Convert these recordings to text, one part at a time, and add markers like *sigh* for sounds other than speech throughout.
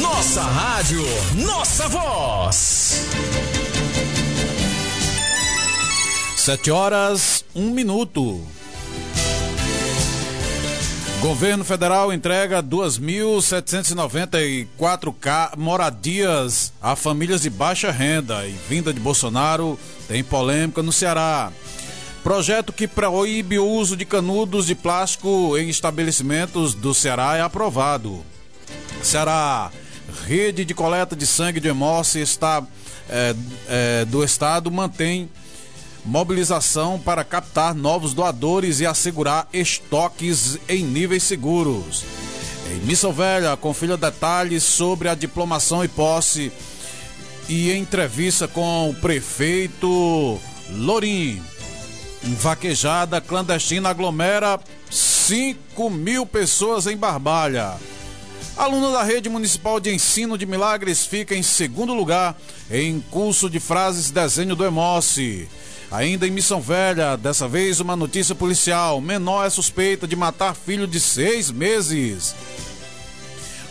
Nossa rádio, nossa voz. Sete horas, um minuto. Governo federal entrega 2.794 moradias a famílias de baixa renda e vinda de Bolsonaro tem polêmica no Ceará. Projeto que proíbe o uso de canudos de plástico em estabelecimentos do Ceará é aprovado. Ceará, rede de coleta de sangue de hemócio está, é, é, do estado mantém mobilização para captar novos doadores e assegurar estoques em níveis seguros. Em Missão Velha, confira detalhes sobre a diplomação e posse e entrevista com o prefeito Lorim. Vaquejada clandestina aglomera 5 mil pessoas em Barbalha. Aluno da Rede Municipal de Ensino de Milagres fica em segundo lugar em curso de frases desenho do Emoce. Ainda em Missão Velha, dessa vez uma notícia policial: menor é suspeita de matar filho de seis meses.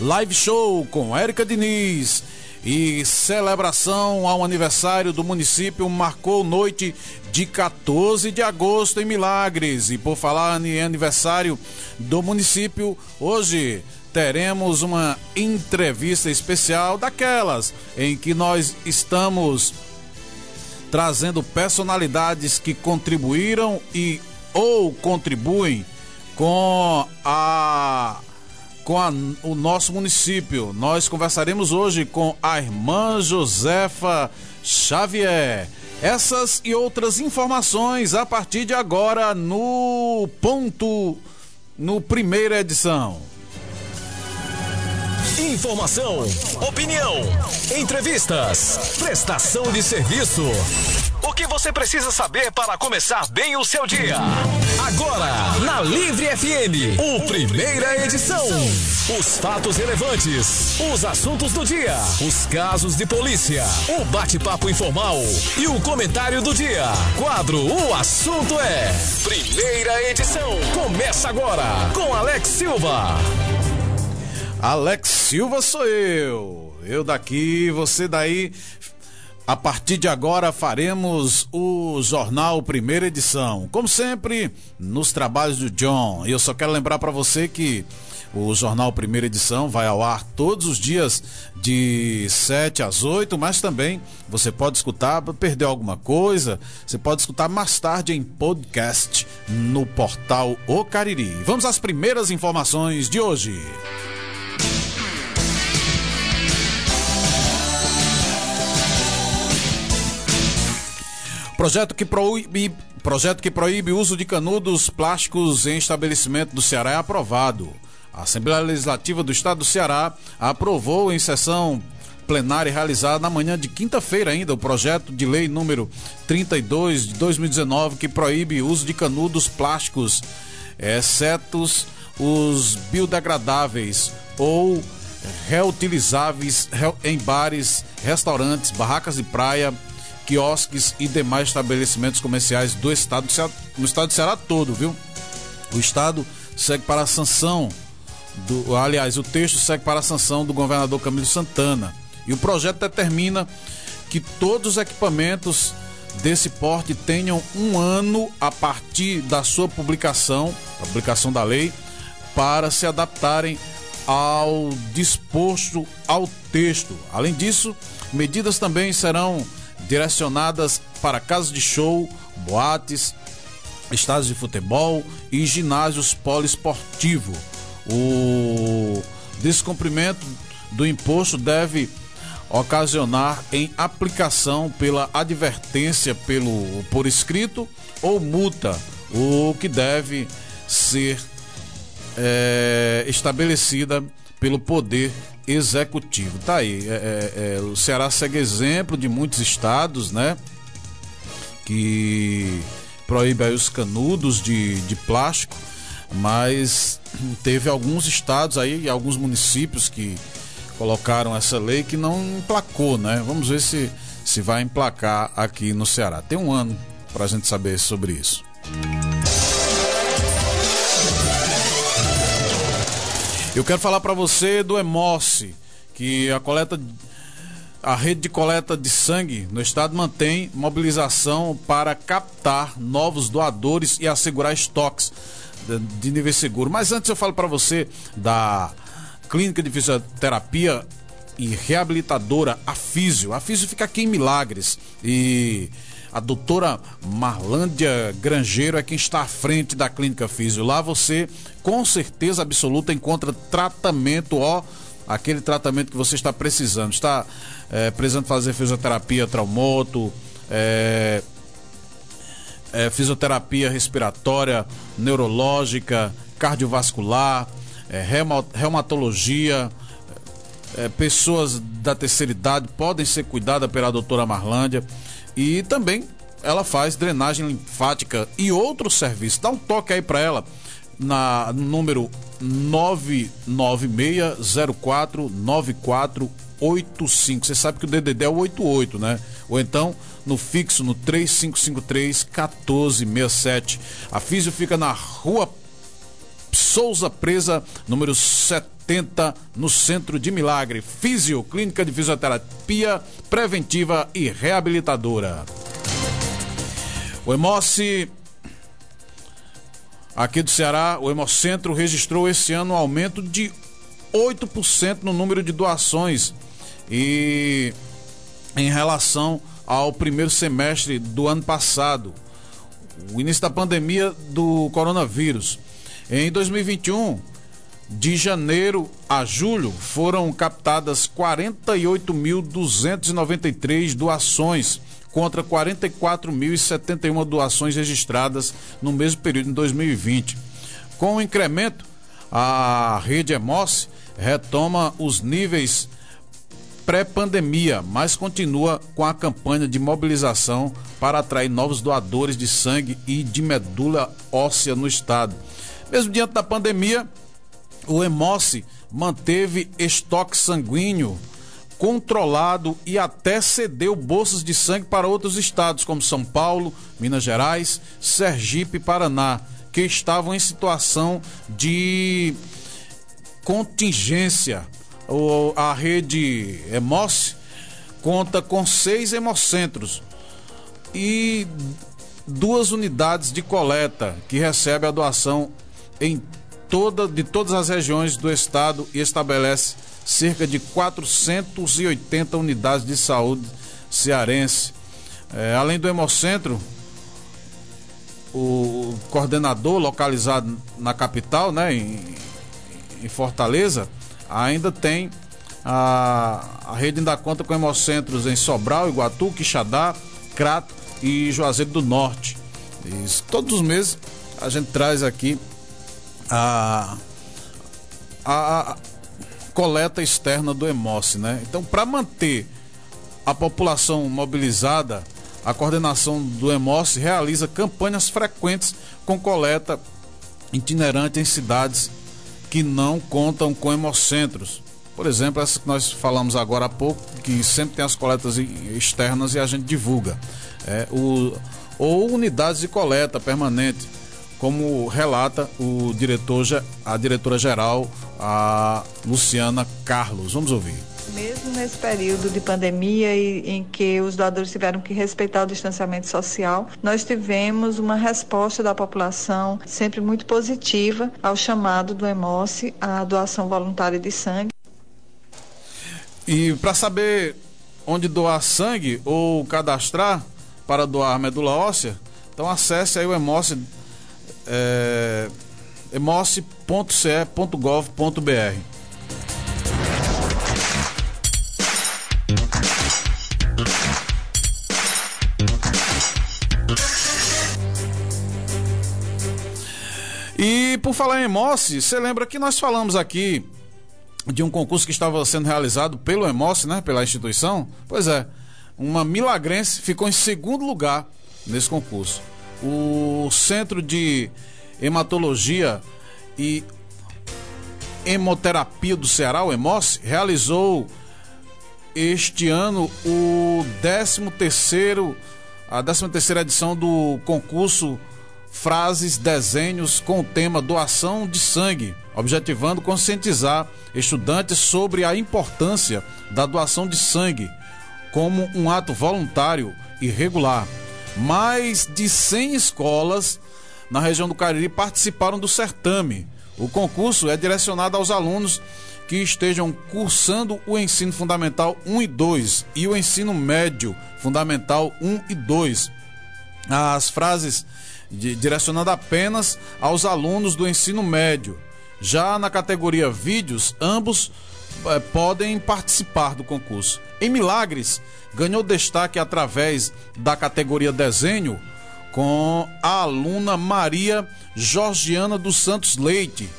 Live show com Érica Diniz e celebração ao aniversário do município marcou noite de 14 de agosto em Milagres. E por falar em aniversário do município, hoje teremos uma entrevista especial daquelas em que nós estamos trazendo personalidades que contribuíram e ou contribuem com a com a, o nosso município. Nós conversaremos hoje com a irmã Josefa Xavier. Essas e outras informações a partir de agora no ponto no primeira edição. Informação, opinião, entrevistas, prestação de serviço. O que você precisa saber para começar bem o seu dia? Agora, na Livre FM, o primeira edição. Os fatos relevantes, os assuntos do dia, os casos de polícia, o bate-papo informal e o comentário do dia. Quadro O Assunto é. Primeira edição. Começa agora com Alex Silva. Alex Silva sou eu. Eu daqui, você daí. A partir de agora faremos o jornal primeira edição. Como sempre, nos trabalhos do John. E eu só quero lembrar para você que o jornal primeira edição vai ao ar todos os dias de 7 às 8, mas também você pode escutar, perdeu alguma coisa, você pode escutar mais tarde em podcast no portal O Cariri. Vamos às primeiras informações de hoje. Projeto que proíbe, projeto que proíbe o uso de canudos plásticos em estabelecimento do Ceará é aprovado. A Assembleia Legislativa do Estado do Ceará aprovou em sessão plenária realizada na manhã de quinta-feira ainda o projeto de lei número 32 de 2019 que proíbe o uso de canudos plásticos, exceto os biodegradáveis ou reutilizáveis em bares, restaurantes, barracas de praia, quiosques e demais estabelecimentos comerciais do estado, no estado do Ceará todo, viu? O estado segue para a sanção do, aliás, o texto segue para a sanção do governador Camilo Santana. E o projeto determina que todos os equipamentos desse porte tenham um ano a partir da sua publicação, publicação da lei, para se adaptarem ao disposto ao texto. Além disso, medidas também serão direcionadas para casas de show, boates, estádios de futebol e ginásios poliesportivo. O descumprimento do imposto deve ocasionar em aplicação pela advertência pelo por escrito ou multa, o que deve ser é, estabelecida pelo poder executivo. Tá aí, é, é, é, o Ceará segue exemplo de muitos estados, né? Que proíbe os canudos de, de plástico, mas teve alguns estados aí, alguns municípios que colocaram essa lei que não emplacou, né? Vamos ver se, se vai emplacar aqui no Ceará. Tem um ano para a gente saber sobre isso. Eu quero falar para você do Emoce, que a coleta a rede de coleta de sangue no estado mantém mobilização para captar novos doadores e assegurar estoques de nível seguro. Mas antes eu falo para você da Clínica de Fisioterapia e Reabilitadora, a Físio. A Físio fica aqui em Milagres e a doutora Marlândia Grangeiro é quem está à frente da Clínica Físio. Lá você, com certeza absoluta, encontra tratamento, ó, aquele tratamento que você está precisando. Está é, precisando fazer fisioterapia traumoto, é, é, fisioterapia respiratória, neurológica, cardiovascular, é, reumatologia. É, pessoas da terceira idade podem ser cuidadas pela doutora Marlândia e também ela faz drenagem linfática e outros serviços. Dá um toque aí para ela na número 996049485. Você sabe que o DDD é o 88, né? Ou então no fixo no 3553 1467. A Físio fica na Rua Souza Presa, número 70, no centro de Milagre. Físio, clínica de fisioterapia preventiva e reabilitadora. O Emoce Aqui do Ceará, o Hemocentro registrou esse ano um aumento de 8% no número de doações e em relação ao primeiro semestre do ano passado, o início da pandemia do coronavírus. Em 2021, de janeiro a julho, foram captadas 48.293 doações contra 44.071 doações registradas no mesmo período em 2020. Com o incremento, a rede EMOS retoma os níveis pré-pandemia, mas continua com a campanha de mobilização para atrair novos doadores de sangue e de medula óssea no estado. Mesmo diante da pandemia, o EMOS manteve estoque sanguíneo controlado e até cedeu bolsas de sangue para outros estados, como São Paulo, Minas Gerais, Sergipe e Paraná, que estavam em situação de contingência. A rede Hemos conta com seis hemocentros e duas unidades de coleta que recebe a doação em toda, de todas as regiões do estado e estabelece cerca de 480 unidades de saúde cearense. É, além do Hemocentro, o coordenador localizado na capital, né, em, em Fortaleza, ainda tem a, a rede ainda conta com hemocentros em Sobral, Iguatu, Quixadá, Crato e Juazeiro do Norte. Todos os meses a gente traz aqui a, a, coleta externa do EMOS, né? Então, para manter a população mobilizada, a coordenação do EMOS realiza campanhas frequentes com coleta itinerante em cidades que não contam com hemocentros. Por exemplo, essa que nós falamos agora há pouco, que sempre tem as coletas externas e a gente divulga. É, o, ou unidades de coleta permanente como relata o diretor, a diretora geral, a Luciana Carlos. Vamos ouvir. Mesmo nesse período de pandemia e em que os doadores tiveram que respeitar o distanciamento social, nós tivemos uma resposta da população sempre muito positiva ao chamado do EMOS, a doação voluntária de sangue. E para saber onde doar sangue ou cadastrar para doar medula óssea, então acesse aí o EMOS é, emoce.ce.gov.br. E por falar em Emoce, você lembra que nós falamos aqui de um concurso que estava sendo realizado pelo Emoce, né, pela instituição? Pois é, uma milagrense ficou em segundo lugar nesse concurso o Centro de Hematologia e Hemoterapia do Ceará, o EMOS, realizou este ano o 13 terceiro a 13 terceira edição do concurso frases, desenhos com o tema doação de sangue, objetivando conscientizar estudantes sobre a importância da doação de sangue como um ato voluntário e regular. Mais de 100 escolas na região do Cariri participaram do certame. O concurso é direcionado aos alunos que estejam cursando o ensino fundamental 1 e 2 e o ensino médio fundamental 1 e 2. As frases de, direcionando apenas aos alunos do ensino médio. Já na categoria vídeos, ambos eh, podem participar do concurso. Em Milagres, ganhou destaque através da categoria desenho com a aluna Maria Georgiana dos Santos Leite,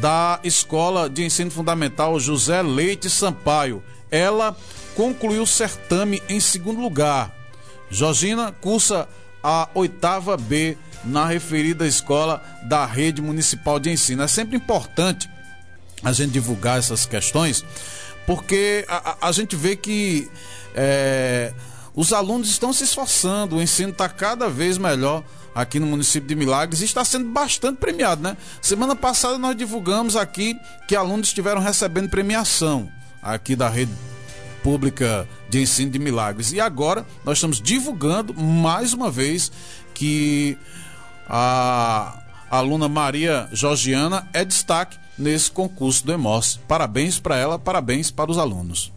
da Escola de Ensino Fundamental José Leite Sampaio. Ela concluiu o certame em segundo lugar. Georgina cursa a oitava B na referida escola da rede municipal de ensino. É sempre importante a gente divulgar essas questões, porque a, a, gente vê que é, os alunos estão se esforçando, o ensino está cada vez melhor aqui no município de Milagres e está sendo bastante premiado, né? Semana passada nós divulgamos aqui que alunos estiveram recebendo premiação aqui da rede pública de ensino de Milagres. E agora nós estamos divulgando mais uma vez que a aluna Maria Georgiana é destaque nesse concurso do EMOS. Parabéns para ela, parabéns para os alunos.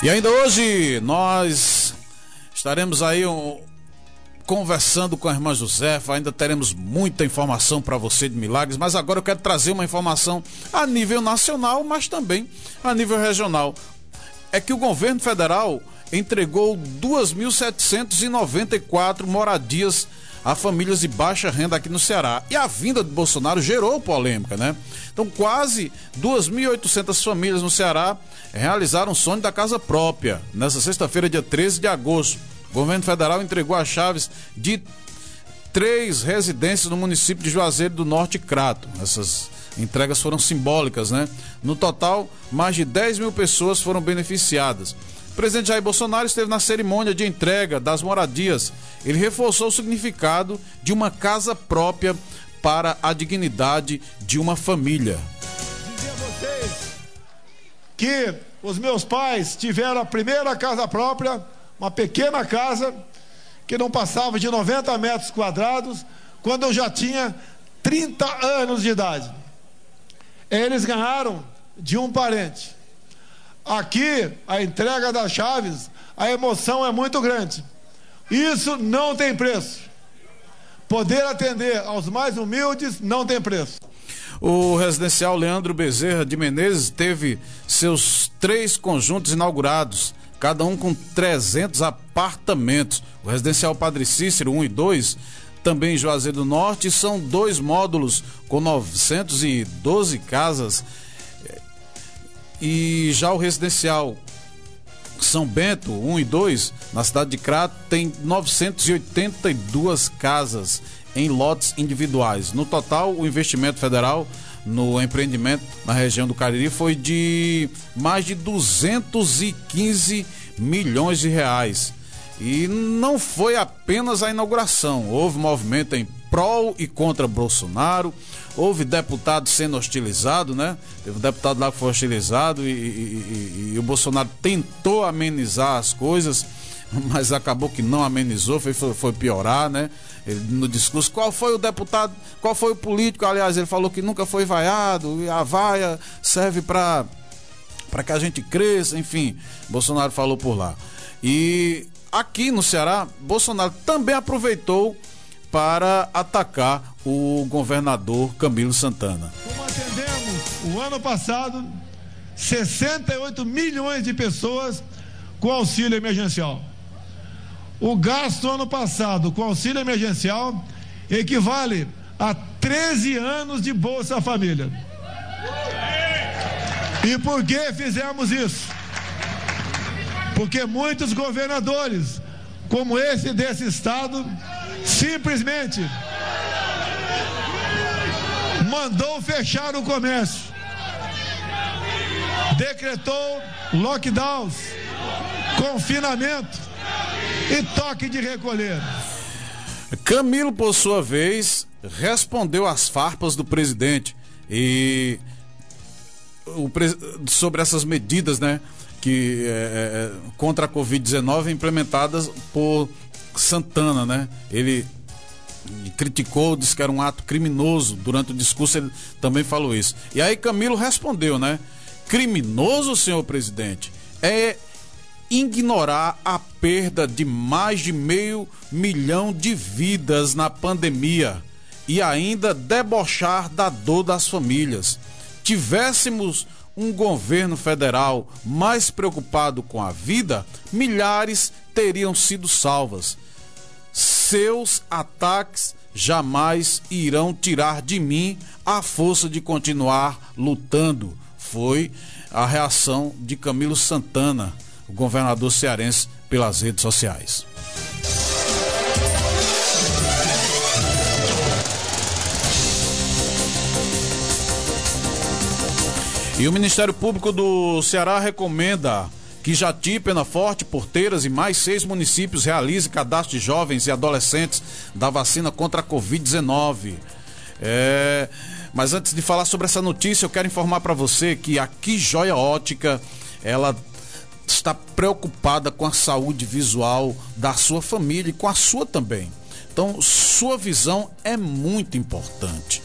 E ainda hoje nós estaremos aí um, conversando com a irmã Josefa, ainda teremos muita informação para você de milagres, mas agora eu quero trazer uma informação a nível nacional, mas também a nível regional. É que o governo federal entregou 2.794 moradias a famílias de baixa renda aqui no Ceará. E a vinda de Bolsonaro gerou polêmica, né? Então, quase 2.800 famílias no Ceará realizaram o sonho da casa própria. Nessa sexta-feira, dia 13 de agosto, o governo federal entregou as chaves de três residências no município de Juazeiro do Norte e Crato. Essas entregas foram simbólicas, né? No total, mais de 10 mil pessoas foram beneficiadas presidente Jair Bolsonaro esteve na cerimônia de entrega das moradias. Ele reforçou o significado de uma casa própria para a dignidade de uma família. Dizer a vocês que os meus pais tiveram a primeira casa própria, uma pequena casa que não passava de 90 metros quadrados, quando eu já tinha 30 anos de idade. Eles ganharam de um parente. Aqui, a entrega das chaves, a emoção é muito grande. Isso não tem preço. Poder atender aos mais humildes não tem preço. O residencial Leandro Bezerra de Menezes teve seus três conjuntos inaugurados, cada um com 300 apartamentos. O residencial Padre Cícero 1 e 2, também em Juazeiro do Norte, são dois módulos com 912 casas e já o residencial São Bento 1 e 2, na cidade de Crato, tem 982 casas em lotes individuais. No total, o investimento federal no empreendimento na região do Cariri foi de mais de 215 milhões de reais. E não foi apenas a inauguração, houve movimento em prol e contra Bolsonaro, houve deputado sendo hostilizado, né? Teve um deputado lá que foi hostilizado e, e, e, e o Bolsonaro tentou amenizar as coisas, *laughs* mas acabou que não amenizou, foi, foi piorar, né? Ele, no discurso, qual foi o deputado, qual foi o político, aliás, ele falou que nunca foi vaiado, e a vaia serve para para que a gente cresça, enfim, Bolsonaro falou por lá. E aqui no Ceará, Bolsonaro também aproveitou para atacar o governador Camilo Santana. Como atendemos o ano passado 68 milhões de pessoas com auxílio emergencial. O gasto ano passado com auxílio emergencial equivale a 13 anos de Bolsa Família. E por que fizemos isso? Porque muitos governadores, como esse desse estado, simplesmente mandou fechar o comércio. decretou lockdowns, confinamento e toque de recolher. Camilo, por sua vez, respondeu às farpas do presidente e sobre essas medidas, né, que é, é contra a Covid-19 implementadas por Santana, né? Ele criticou, disse que era um ato criminoso. Durante o discurso ele também falou isso. E aí Camilo respondeu, né? Criminoso, senhor presidente, é ignorar a perda de mais de meio milhão de vidas na pandemia e ainda debochar da dor das famílias. Tivéssemos um governo federal mais preocupado com a vida, milhares teriam sido salvas. Seus ataques jamais irão tirar de mim a força de continuar lutando. Foi a reação de Camilo Santana, o governador cearense, pelas redes sociais. E o Ministério Público do Ceará recomenda que Jati, Penaforte, Porteiras e mais seis municípios realizem cadastro de jovens e adolescentes da vacina contra a Covid-19. É... Mas antes de falar sobre essa notícia, eu quero informar para você que aqui Joia Ótica, ela está preocupada com a saúde visual da sua família e com a sua também. Então, sua visão é muito importante.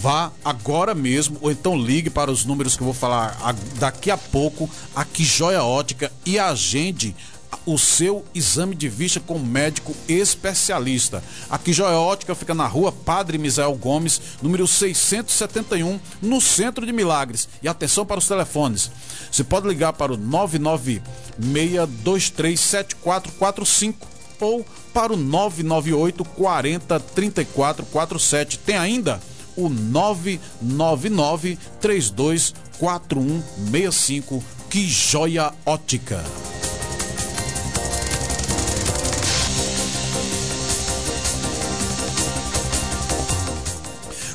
Vá agora mesmo, ou então ligue para os números que eu vou falar daqui a pouco, aqui Joia Ótica, e agende o seu exame de vista com médico especialista. Aqui Joia Ótica fica na rua Padre Misael Gomes, número 671, no centro de Milagres. E atenção para os telefones. Você pode ligar para o 996237445 ou para o 998 40 3447. Tem ainda o 999 324165. Que joia ótica!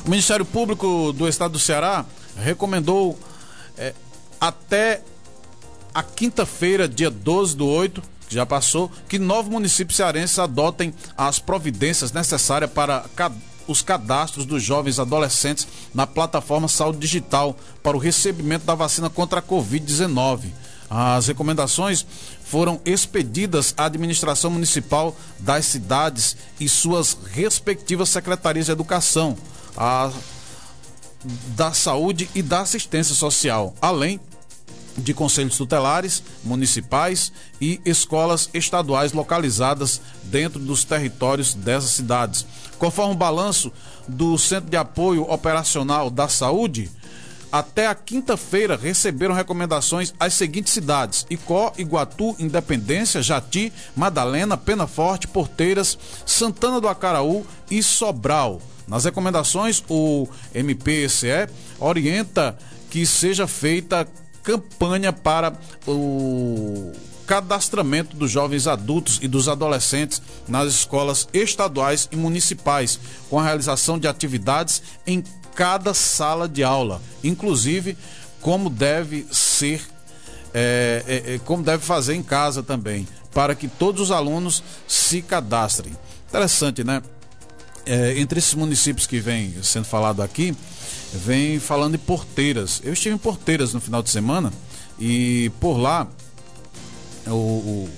O Ministério Público do Estado do Ceará recomendou é, até a quinta-feira, dia 12 do 8, que já passou, que nove municípios cearenses adotem as providências necessárias para os cadastros dos jovens adolescentes na plataforma Saúde Digital para o recebimento da vacina contra a Covid-19. As recomendações foram expedidas à administração municipal das cidades e suas respectivas secretarias de educação, a, da saúde e da assistência social, além de conselhos tutelares municipais e escolas estaduais localizadas dentro dos territórios dessas cidades. Conforme o balanço do Centro de Apoio Operacional da Saúde, até a quinta-feira receberam recomendações às seguintes cidades: Icó, Iguatu, Independência, Jati, Madalena, Penaforte, Porteiras, Santana do Acaraú e Sobral. Nas recomendações, o MPCE orienta que seja feita campanha para o cadastramento dos jovens adultos e dos adolescentes nas escolas estaduais e municipais, com a realização de atividades em cada sala de aula, inclusive como deve ser, é, é, é como deve fazer em casa também, para que todos os alunos se cadastrem. Interessante, né? É, entre esses municípios que vem sendo falado aqui, vem falando de porteiras. Eu estive em porteiras no final de semana e por lá o, o,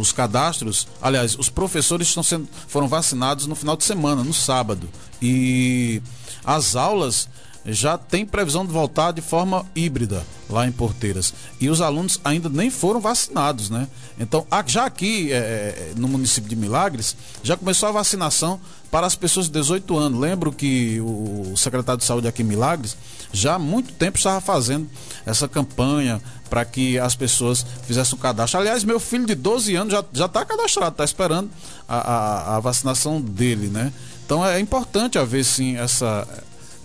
os cadastros, aliás, os professores estão sendo, foram vacinados no final de semana, no sábado. E as aulas já tem previsão de voltar de forma híbrida lá em Porteiras. E os alunos ainda nem foram vacinados, né? Então, já aqui é, é, no município de Milagres, já começou a vacinação para as pessoas de 18 anos. Lembro que o secretário de saúde aqui em Milagres já há muito tempo estava fazendo essa campanha para que as pessoas fizessem o cadastro. Aliás, meu filho de 12 anos já está cadastrado, está esperando a, a, a, vacinação dele, né? Então é importante haver sim essa,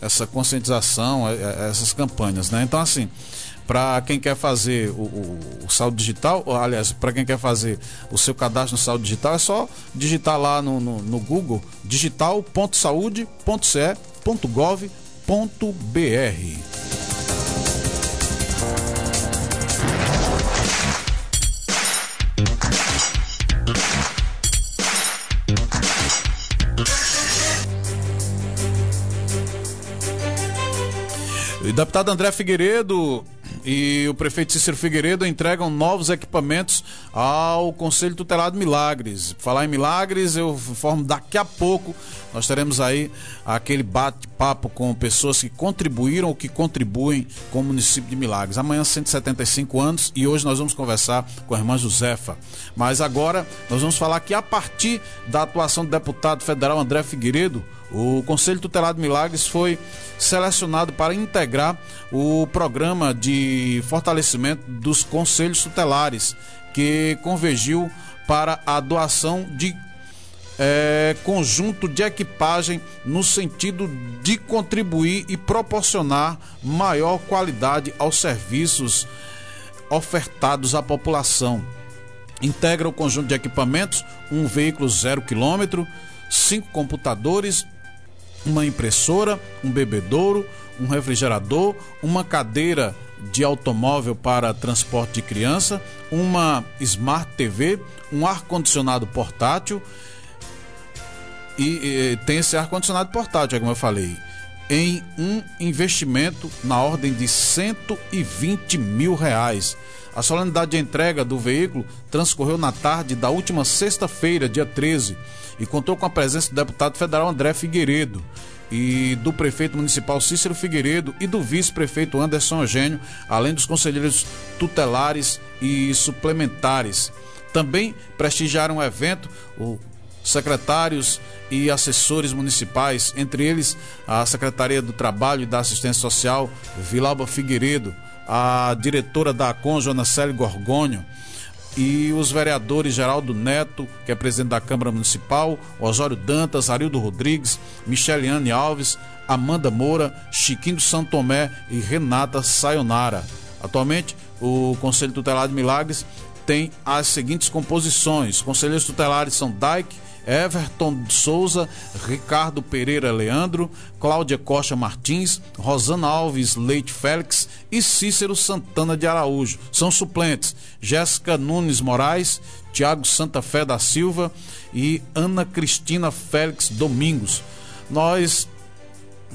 essa conscientização, é, é, essas campanhas, né? Então, assim, para quem quer fazer o, o, o saldo digital, ou, aliás, para quem quer fazer o seu cadastro no saldo digital, é só digitar lá no, no, no Google digital.saude.ce.gov.br. O deputado André Figueiredo e o prefeito Cícero Figueiredo entregam novos equipamentos ao Conselho Tutelado Milagres. Falar em Milagres, eu informo daqui a pouco. Nós teremos aí aquele bate-papo com pessoas que contribuíram ou que contribuem com o município de Milagres. Amanhã, 175 anos, e hoje nós vamos conversar com a irmã Josefa. Mas agora nós vamos falar que a partir da atuação do deputado federal André Figueiredo, o Conselho Tutelado Milagres foi selecionado para integrar o programa de fortalecimento dos conselhos tutelares, que convergiu para a doação de é, conjunto de equipagem no sentido de contribuir e proporcionar maior qualidade aos serviços ofertados à população. Integra o conjunto de equipamentos um veículo zero quilômetro, cinco computadores, uma impressora, um bebedouro, um refrigerador, uma cadeira de automóvel para transporte de criança, uma Smart TV, um ar-condicionado portátil e, e, tem esse ar-condicionado portátil, como eu falei, em um investimento na ordem de 120 mil reais. A solenidade de entrega do veículo transcorreu na tarde da última sexta-feira, dia 13, e contou com a presença do deputado federal André Figueiredo e do prefeito municipal Cícero Figueiredo e do vice-prefeito Anderson Eugênio, além dos conselheiros tutelares e suplementares. Também prestigiaram o evento o secretários e assessores municipais, entre eles a Secretaria do Trabalho e da Assistência Social, Vilauba Figueiredo, a diretora da ACON, Joana Célio Gorgônio, e os vereadores Geraldo Neto, que é presidente da Câmara Municipal, Osório Dantas, Arildo Rodrigues, Micheliane Alves, Amanda Moura, Chiquinho do Santo Tomé e Renata Sayonara. Atualmente, o Conselho Tutelar de Milagres tem as seguintes composições: conselheiros tutelares são Dike, Everton Souza, Ricardo Pereira Leandro, Cláudia Costa Martins, Rosana Alves Leite Félix e Cícero Santana de Araújo. São suplentes Jéssica Nunes Moraes, Tiago Santa Fé da Silva e Ana Cristina Félix Domingos. Nós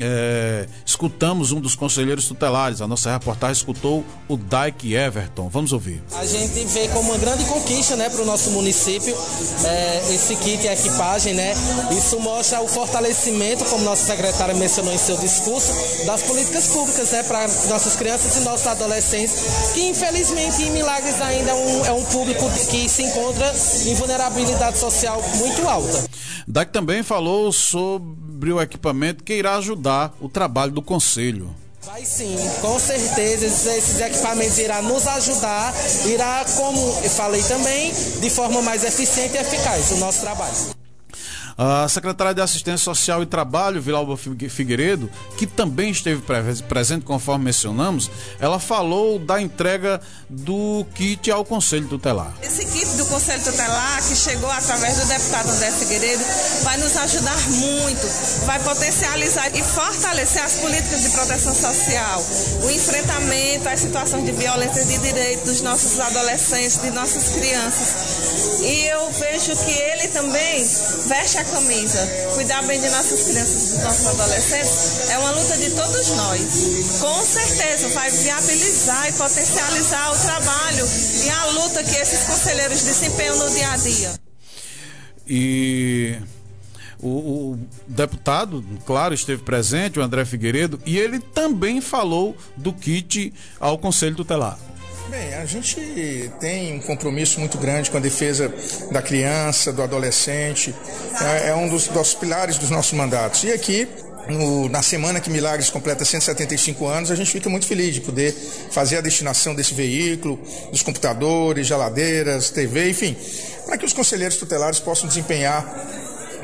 é, escutamos um dos conselheiros tutelares. A nossa reportagem escutou o Dyke Everton. Vamos ouvir. A gente vê como uma grande conquista né, para o nosso município é, esse kit e equipagem. Né? Isso mostra o fortalecimento, como nossa secretária mencionou em seu discurso, das políticas públicas né, para nossas crianças e nossos adolescentes, que infelizmente em Milagres ainda é um, é um público que se encontra em vulnerabilidade social muito alta. Dyke também falou sobre o equipamento que irá ajudar o trabalho do Conselho. Vai sim, com certeza esses equipamentos irão nos ajudar, irá, como eu falei também, de forma mais eficiente e eficaz o nosso trabalho. A secretária de Assistência Social e Trabalho, Vilalba Figueiredo, que também esteve presente, conforme mencionamos, ela falou da entrega do kit ao Conselho Tutelar. Esse kit do Conselho Tutelar, que chegou através do deputado André Figueiredo, vai nos ajudar muito, vai potencializar e fortalecer as políticas de proteção social, o enfrentamento às situações de violência de direito dos nossos adolescentes, de nossas crianças. E eu vejo que ele também veste a camisa, cuidar bem de nossas crianças, dos nossos adolescentes, é uma luta de todos nós. Com certeza vai viabilizar e potencializar o trabalho e a luta que esses conselheiros desempenham no dia a dia. E o, o, deputado, claro, esteve presente, o André Figueiredo, e ele também falou do kit ao Conselho Tutelar. Bem, a gente tem um compromisso muito grande com a defesa da criança, do adolescente, é, é um dos, dos pilares dos nossos mandatos. E aqui no, na semana que Milagres completa 175 anos, a gente fica muito feliz de poder fazer a destinação desse veículo, dos computadores, geladeiras, TV, enfim, para que os conselheiros tutelares possam desempenhar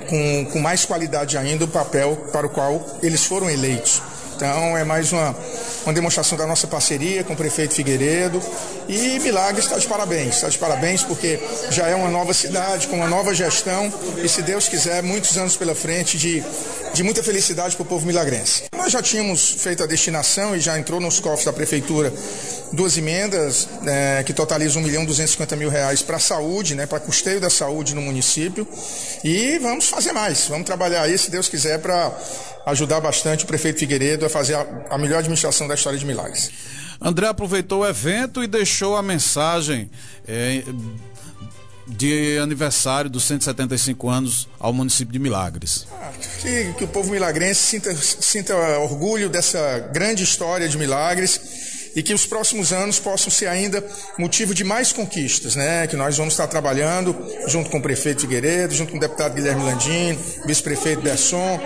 com, com mais qualidade ainda o papel para o qual eles foram eleitos. Então é mais uma, uma demonstração da nossa parceria com o prefeito Figueiredo. E Milagres está de parabéns, está de parabéns porque já é uma nova cidade, com uma nova gestão e, se Deus quiser, muitos anos pela frente de, de muita felicidade para o povo milagrense. Nós já tínhamos feito a destinação e já entrou nos cofres da prefeitura duas emendas é, que totalizam 1 milhão 250 mil reais para a saúde, né, para custeio da saúde no município. E vamos fazer mais, vamos trabalhar aí, se Deus quiser, para ajudar bastante o prefeito Figueiredo a fazer a, a melhor administração da história de Milagres. André aproveitou o evento e deixou a mensagem é, de aniversário dos 175 anos ao município de Milagres. Ah, que, que, o povo milagrense sinta, sinta orgulho dessa grande história de Milagres e que os próximos anos possam ser ainda motivo de mais conquistas, né? Que nós vamos estar trabalhando junto com o prefeito Figueiredo, junto com o deputado Guilherme Landim, vice-prefeito Besson,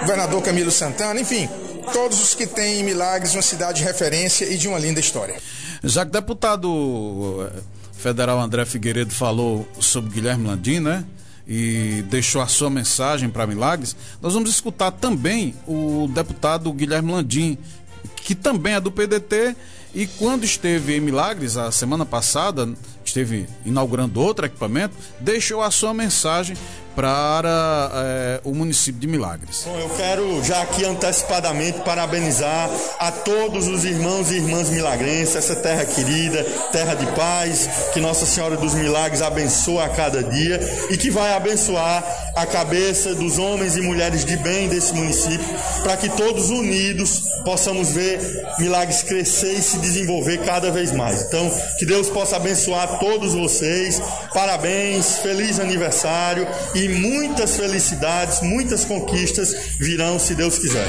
governador Camilo Santana, enfim, todos os que têm Milagres uma cidade de referência e de uma linda história. Já que o deputado eh, federal André Figueiredo falou sobre Guilherme Landim, né? E deixou a sua mensagem para Milagres, nós vamos escutar também o deputado Guilherme Landim, que também é do PDT e quando esteve em Milagres a semana passada, esteve inaugurando outro equipamento, deixou a sua mensagem para é, o município de Milagres. Bom, eu quero já aqui antecipadamente parabenizar a todos os irmãos e irmãs milagrenses, essa terra querida, terra de paz, que Nossa Senhora dos Milagres abençoa a cada dia e que vai abençoar a cabeça dos homens e mulheres de bem desse município, para que todos unidos possamos ver Milagres crescer e se desenvolver cada vez mais. Então, que Deus possa abençoar todos vocês. Parabéns, feliz aniversário e muitas felicidades, muitas conquistas virão se Deus quiser.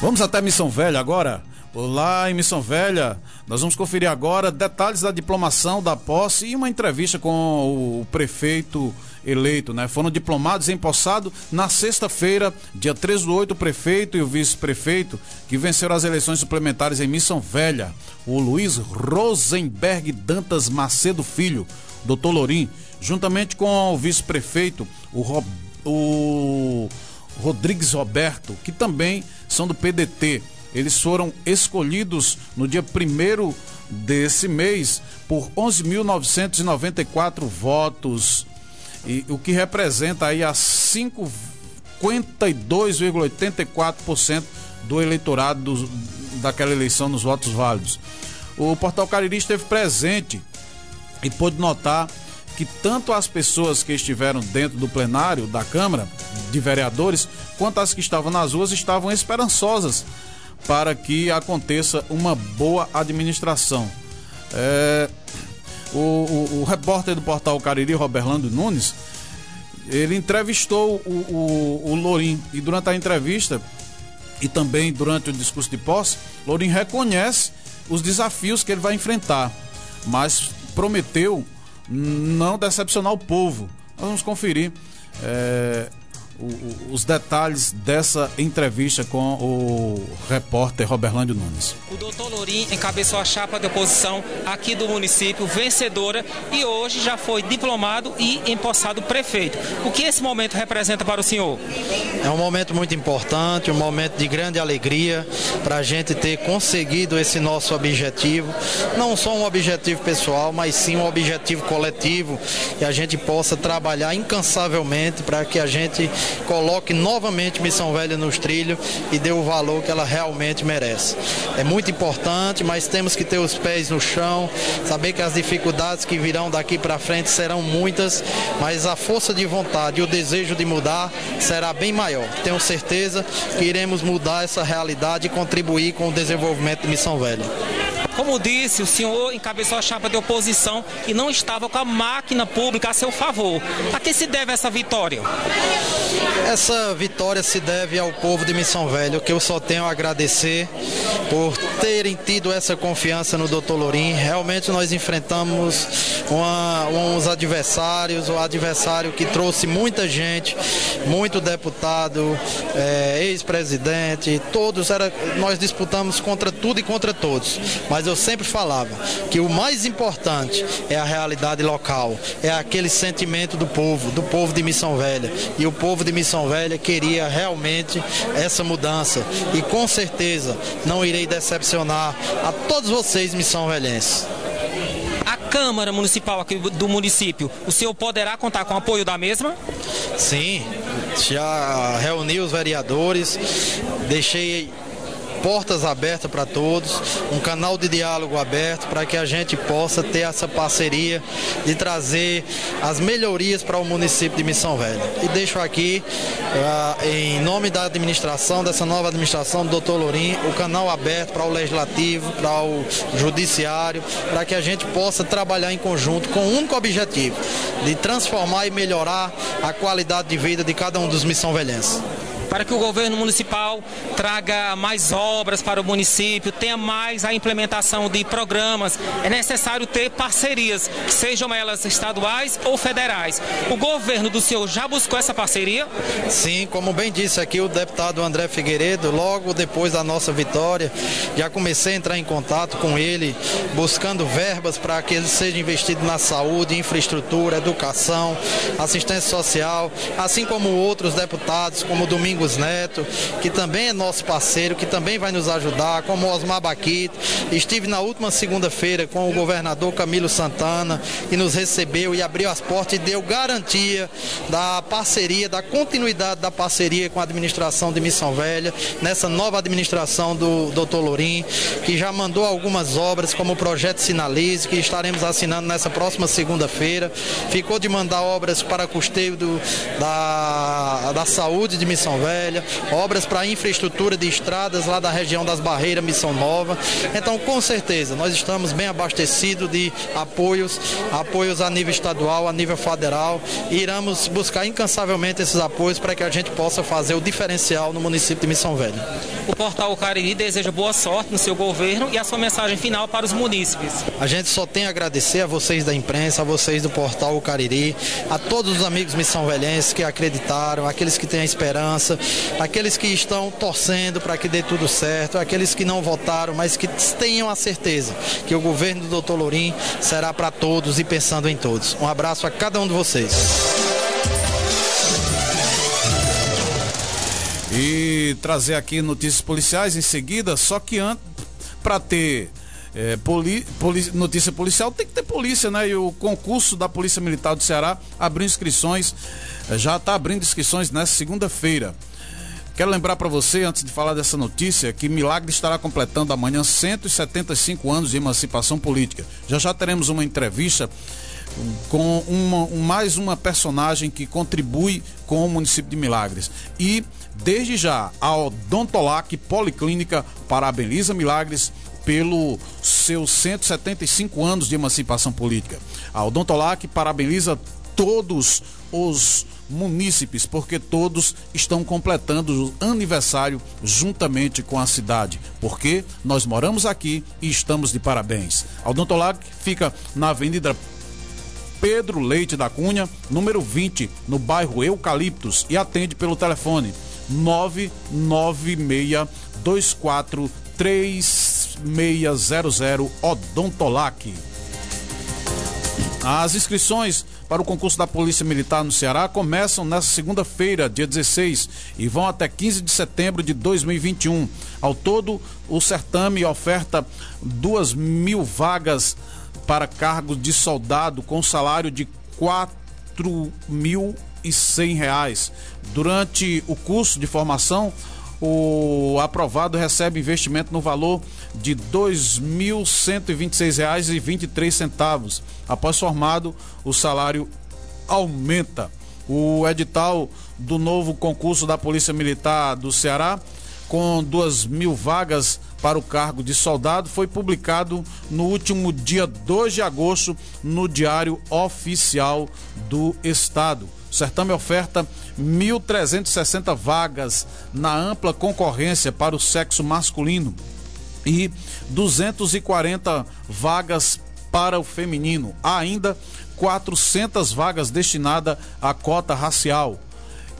Vamos até Missão Velha agora. Lá em Missão Velha, nós vamos conferir agora detalhes da diplomação da posse e uma entrevista com o prefeito eleito, né? Foram diplomados e empossados na sexta-feira, dia 13 do 8, o prefeito e o vice-prefeito que venceram as eleições suplementares em Missão Velha, o Luiz Rosenberg Dantas Macedo Filho, doutor Lorim, juntamente com o vice-prefeito, o, Rob, o Rodrigues Roberto, que também são do PDT. Eles foram escolhidos no dia 1 desse mês por 11.994 votos e o que representa aí a 52,84% do eleitorado do, daquela eleição nos votos válidos. O Portal Cariri esteve presente e pôde notar que tanto as pessoas que estiveram dentro do plenário da Câmara de Vereadores, quanto as que estavam nas ruas, estavam esperançosas para que aconteça uma boa administração. É, o, o, o repórter do portal Cariri, Roberlando Nunes, ele entrevistou o, o, o Lorim e durante a entrevista e também durante o discurso de posse, Lorim reconhece os desafios que ele vai enfrentar, mas prometeu não decepcionar o povo. Nós vamos conferir é, os detalhes dessa entrevista com o repórter Roberlândio Nunes. O doutor Lourim encabeçou a chapa de oposição aqui do município, vencedora, e hoje já foi diplomado e empossado prefeito. O que esse momento representa para o senhor? É um momento muito importante, um momento de grande alegria para a gente ter conseguido esse nosso objetivo. Não só um objetivo pessoal, mas sim um objetivo coletivo e a gente possa trabalhar incansavelmente para que a gente coloque novamente Missão Velha nos trilhos e dê o valor que ela realmente merece. É muito importante, mas temos que ter os pés no chão, saber que as dificuldades que virão daqui para frente serão muitas, mas a força de vontade e o desejo de mudar será bem maior. Tenho certeza que iremos mudar essa realidade e contribuir com o desenvolvimento de Missão Velha. Como disse, o senhor encabeçou a chapa de oposição e não estava com a máquina pública a seu favor. A que se deve essa vitória? Essa vitória se deve ao povo de Missão Velho, que eu só tenho a agradecer por terem tido essa confiança no Dr. Lourim. Realmente nós enfrentamos uma, uns adversários, o um adversário que trouxe muita gente, muito deputado, é, ex-presidente, todos, era, nós disputamos contra tudo e contra todos. Mas mas eu sempre falava que o mais importante é a realidade local, é aquele sentimento do povo, do povo de Missão Velha. E o povo de Missão Velha queria realmente essa mudança. E com certeza não irei decepcionar a todos vocês, Missão Velhenses. A Câmara Municipal aqui do município, o senhor poderá contar com o apoio da mesma? Sim, já reuni os vereadores, deixei portas abertas para todos, um canal de diálogo aberto para que a gente possa ter essa parceria de trazer as melhorias para o município de Missão Velha. E deixo aqui, uh, em nome da administração, dessa nova administração, do doutor Lourim, o canal aberto para o legislativo, para o judiciário, para que a gente possa trabalhar em conjunto com um único objetivo, de transformar e melhorar a qualidade de vida de cada um dos missão velhenses para que o governo municipal traga mais obras para o município, tenha mais a implementação de programas, é necessário ter parcerias, sejam elas estaduais ou federais. O governo do senhor já buscou essa parceria? Sim, como bem disse aqui o deputado André Figueiredo, logo depois da nossa vitória, já comecei a entrar em contato com ele, buscando verbas para que ele seja investido na saúde, infraestrutura, educação, assistência social, assim como outros deputados, como Domingo Domingos Neto, que também é nosso parceiro, que também vai nos ajudar, como Osmar Baquito. Estive na última segunda-feira com o governador Camilo Santana, que nos recebeu e abriu as portas e deu garantia da parceria, da continuidade da parceria com a administração de Missão Velha, nessa nova administração do Dr. Lourim, que já mandou algumas obras, como o projeto Sinalize, que estaremos assinando nessa próxima segunda-feira. Ficou de mandar obras para custeio do, da, da saúde de Missão Velha Velha, obras para infraestrutura de estradas lá da região das Barreiras, Missão Nova. Então, com certeza, nós estamos bem abastecidos de apoios, apoios a nível estadual, a nível federal, e iremos buscar incansavelmente esses apoios para que a gente possa fazer o diferencial no município de Missão Velha. O Portal Cariri deseja boa sorte no seu governo e a sua mensagem final para os munícipes. A gente só tem a agradecer a vocês da imprensa, a vocês do Portal Cariri, a todos os amigos Missão Velhenses que acreditaram, aqueles que têm a esperança, aqueles que estão torcendo para que dê tudo certo, aqueles que não votaram, mas que tenham a certeza que o governo do Dr. Lourim será para todos e pensando em todos. Um abraço a cada um de vocês. E trazer aqui notícias policiais em seguida, só que antes, para ter é, poli, poli, notícia policial tem que ter polícia, né? E o concurso da Polícia Militar do Ceará abriu inscrições, já está abrindo inscrições nessa segunda-feira. Quero lembrar para você, antes de falar dessa notícia, que Milagre estará completando amanhã 175 anos de emancipação política. Já já teremos uma entrevista com uma, mais uma personagem que contribui com o município de Milagres. E, desde já, a Odontolac Policlínica parabeniza Milagres pelo seus 175 anos de emancipação política. A Odontolac parabeniza todos os munícipes, porque todos estão completando o aniversário juntamente com a cidade, porque nós moramos aqui e estamos de parabéns. A Odontolac fica na Avenida Pedro Leite da Cunha, número 20, no bairro Eucaliptos e atende pelo telefone 996 24 3600 Odontolac. As inscrições para o concurso da Polícia Militar no Ceará começam nesta segunda-feira, dia 16, e vão até 15 de setembro de 2021. Ao todo, o certame oferta duas mil vagas para cargos de soldado com salário de e cem reais. Durante o curso de formação, o aprovado recebe investimento no valor de R$ 2.126,23. Após formado, o salário aumenta. O edital do novo concurso da Polícia Militar do Ceará, com duas mil vagas para o cargo de soldado, foi publicado no último dia 2 de agosto no Diário Oficial do Estado. O certame oferta 1.360 vagas na ampla concorrência para o sexo masculino e 240 vagas para o feminino. Há ainda 400 vagas destinadas à cota racial.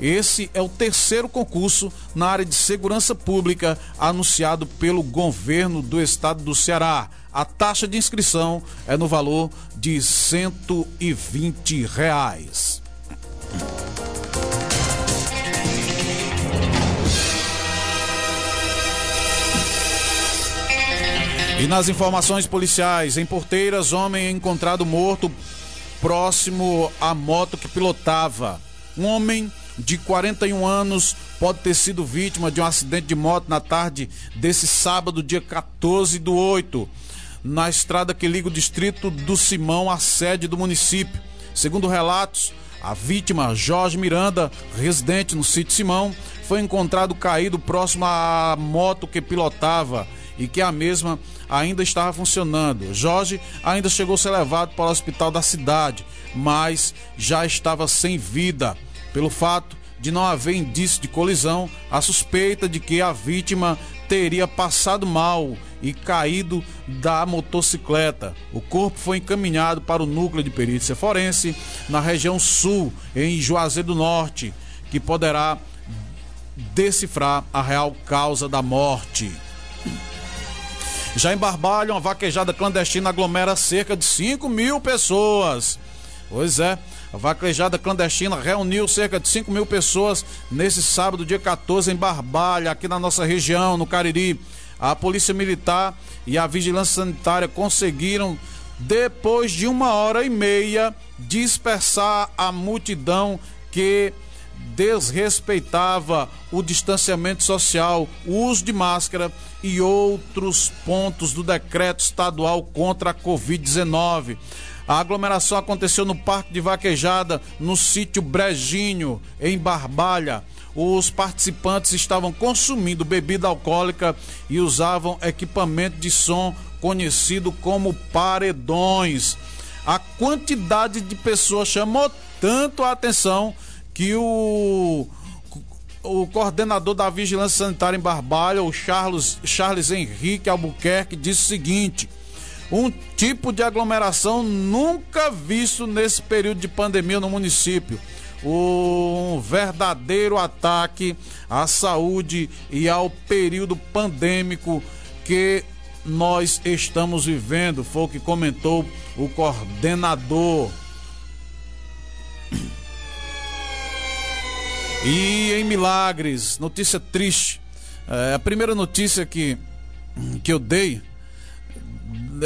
Esse é o terceiro concurso na área de segurança pública anunciado pelo governo do estado do Ceará. A taxa de inscrição é no valor de 120 reais. E nas informações policiais, em Porteiras, homem é encontrado morto próximo à moto que pilotava. Um homem de 41 anos, pode ter sido vítima de um acidente de moto na tarde desse sábado, dia 14 do 8, na estrada que liga o distrito do Simão à sede do município. Segundo relatos, a vítima, Jorge Miranda, residente no sítio Simão, foi encontrado caído próximo à moto que pilotava e que a mesma ainda estava funcionando. Jorge ainda chegou a ser levado para o hospital da cidade, mas já estava sem vida. Pelo fato de não haver indício de colisão, a suspeita de que a vítima teria passado mal e caído da motocicleta. O corpo foi encaminhado para o núcleo de perícia forense na região sul, em Juazeiro do Norte, que poderá decifrar a real causa da morte. Já em Barbalho, uma vaquejada clandestina aglomera cerca de 5 mil pessoas. Pois é, a vaquejada clandestina reuniu cerca de 5 mil pessoas nesse sábado, dia 14, em Barbalha, aqui na nossa região, no Cariri. A Polícia Militar e a Vigilância Sanitária conseguiram, depois de uma hora e meia, dispersar a multidão que desrespeitava o distanciamento social, o uso de máscara e outros pontos do decreto estadual contra a Covid-19. A aglomeração aconteceu no Parque de Vaquejada, no sítio Brejinho, em Barbalha. Os participantes estavam consumindo bebida alcoólica e usavam equipamento de som conhecido como paredões. A quantidade de pessoas chamou tanto a atenção que o o coordenador da Vigilância Sanitária em Barbalha, o Charles, Charles Henrique Albuquerque, disse o seguinte: um tipo de aglomeração nunca visto nesse período de pandemia no município. Um verdadeiro ataque à saúde e ao período pandêmico que nós estamos vivendo, foi o que comentou o coordenador. E em Milagres, notícia triste. É, a primeira notícia que, que eu dei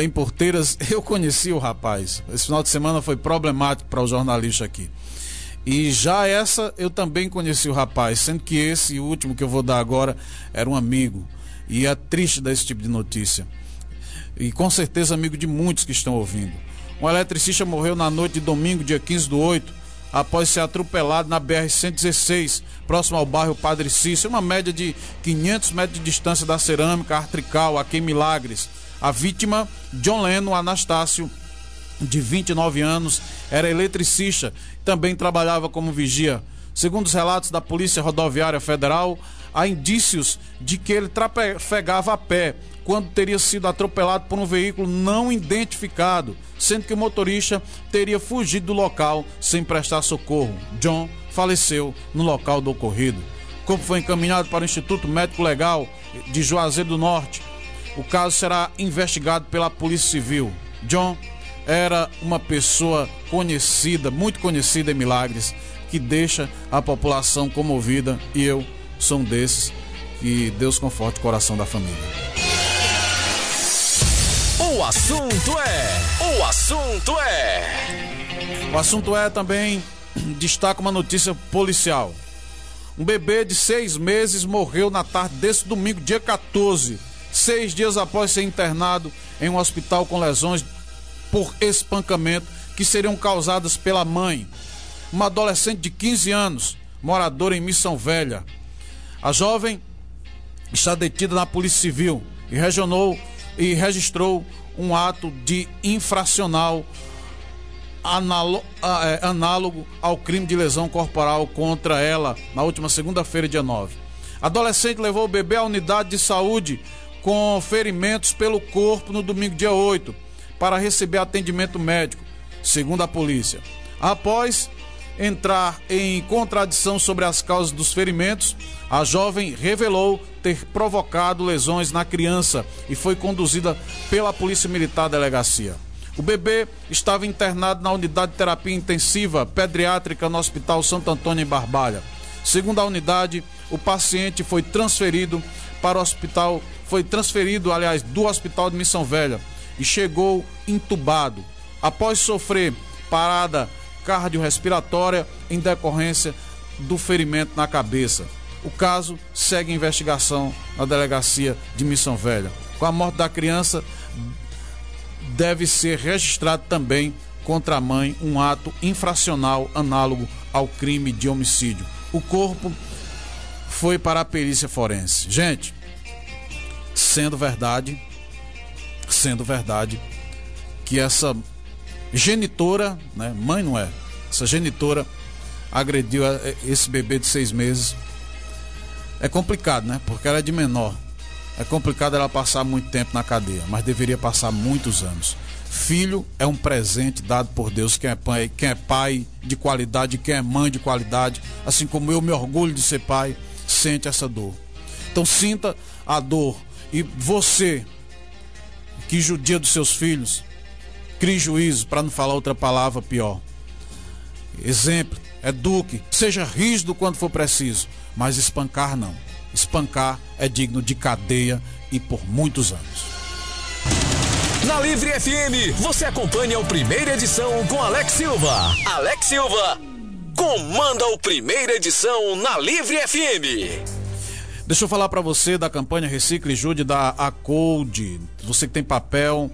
em Porteiras, *laughs* eu conheci o rapaz. Esse final de semana foi problemático para o jornalista aqui. E já essa eu também conheci o rapaz, sendo que esse último que eu vou dar agora era um amigo. E é triste dar esse tipo de notícia. E com certeza amigo de muitos que estão ouvindo. Um eletricista morreu na noite de domingo, dia 15 do 8, após ser atropelado na BR-116, próximo ao bairro Padre Cícero, uma média de 500 metros de distância da cerâmica Artrical, aqui em Milagres. A vítima, John Leno Anastácio, de 29 anos, era eletricista, também trabalhava como vigia. Segundo os relatos da Polícia Rodoviária Federal, há indícios de que ele trafegava a pé quando teria sido atropelado por um veículo não identificado, sendo que o motorista teria fugido do local sem prestar socorro. John faleceu no local do ocorrido. O corpo foi encaminhado para o Instituto Médico Legal de Juazeiro do Norte. O caso será investigado pela Polícia Civil. John era uma pessoa conhecida, muito conhecida em Milagres, que deixa a população comovida e eu sou um desses. Que Deus conforte o coração da família. O assunto é. O assunto é. O assunto é também *clears throat* destaca uma notícia policial. Um bebê de seis meses morreu na tarde desse domingo, dia 14, seis dias após ser internado em um hospital com lesões por espancamento que seriam causadas pela mãe. Uma adolescente de 15 anos, moradora em Missão Velha. A jovem está detida na Polícia Civil e regionou e registrou um ato de infracional é, análogo ao crime de lesão corporal contra ela na última segunda-feira, dia 9. Adolescente levou o bebê à unidade de saúde com ferimentos pelo corpo no domingo, dia 8, para receber atendimento médico, segundo a polícia. Após entrar em contradição sobre as causas dos ferimentos, a jovem revelou ter provocado lesões na criança e foi conduzida pela Polícia Militar Delegacia. O bebê estava internado na unidade de terapia intensiva pediátrica no Hospital Santo Antônio em Barbalha. Segundo a unidade, o paciente foi transferido para o hospital, foi transferido, aliás, do Hospital de Missão Velha e chegou entubado. Após sofrer parada cardiorrespiratória em decorrência do ferimento na cabeça. O caso segue investigação na delegacia de Missão Velha. Com a morte da criança, deve ser registrado também contra a mãe um ato infracional análogo ao crime de homicídio. O corpo foi para a perícia forense. Gente, sendo verdade, sendo verdade que essa genitora, né, mãe não é, essa genitora agrediu esse bebê de seis meses. É complicado, né? Porque ela é de menor. É complicado ela passar muito tempo na cadeia, mas deveria passar muitos anos. Filho é um presente dado por Deus. Quem é pai, quem é pai de qualidade, quem é mãe de qualidade, assim como eu me orgulho de ser pai, sente essa dor. Então sinta a dor. E você que judia dos seus filhos, crie juízo, para não falar outra palavra pior. Exemplo, eduque, seja rígido quando for preciso, mas espancar não. Espancar é digno de cadeia e por muitos anos. Na Livre FM, você acompanha o primeira edição com Alex Silva. Alex Silva comanda o primeira edição na Livre FM. Deixa eu falar para você da campanha Recicle Jude da Acode. Você que tem papel,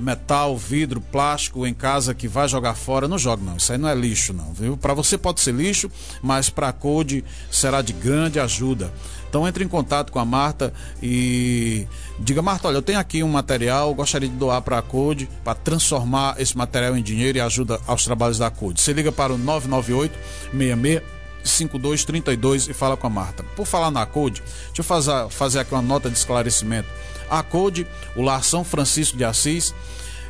metal, vidro, plástico em casa que vai jogar fora, não joga não. Isso aí não é lixo não, viu? Para você pode ser lixo, mas para a Code será de grande ajuda. Então entre em contato com a Marta e diga, Marta, olha, eu tenho aqui um material, gostaria de doar para a Code para transformar esse material em dinheiro e ajuda aos trabalhos da Code. Você liga para o 998 66 5232 e fala com a Marta. Por falar na Code, deixa eu fazer, fazer aqui uma nota de esclarecimento. A Code, o Lar São Francisco de Assis,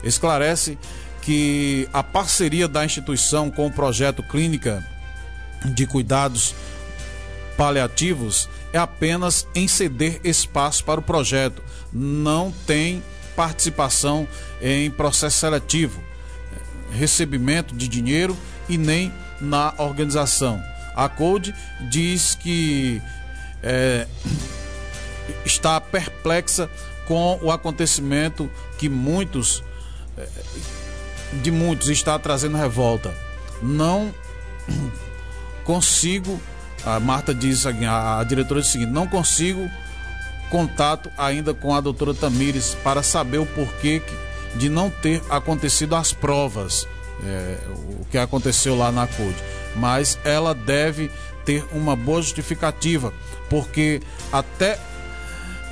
esclarece que a parceria da instituição com o projeto Clínica de Cuidados Paliativos é apenas em ceder espaço para o projeto, não tem participação em processo seletivo, recebimento de dinheiro e nem na organização. A Code diz que é, está perplexa com o acontecimento que muitos é, de muitos está trazendo revolta. Não *clears throat* consigo a Marta diz, a, a diretora diz o seguinte: não consigo contato ainda com a doutora Tamires para saber o porquê de não ter acontecido as provas, é, o que aconteceu lá na CODE. Mas ela deve ter uma boa justificativa, porque até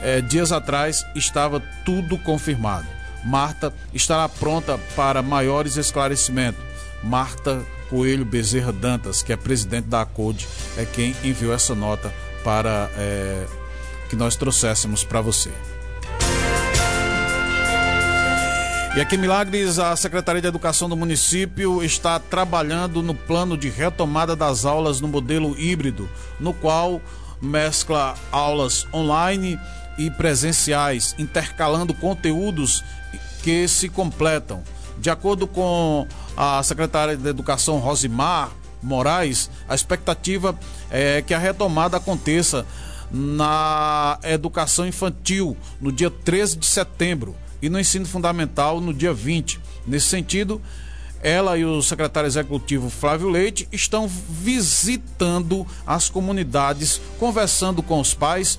é, dias atrás estava tudo confirmado. Marta estará pronta para maiores esclarecimentos. Marta Coelho Bezerra Dantas, que é presidente da ACODE, é quem enviou essa nota para é, que nós trouxéssemos para você. E aqui em Milagres, a Secretaria de Educação do município está trabalhando no plano de retomada das aulas no modelo híbrido, no qual mescla aulas online e presenciais, intercalando conteúdos que se completam. De acordo com a secretária de Educação Rosimar Moraes, a expectativa é que a retomada aconteça na educação infantil no dia 13 de setembro e no ensino fundamental no dia 20. Nesse sentido, ela e o secretário executivo Flávio Leite estão visitando as comunidades, conversando com os pais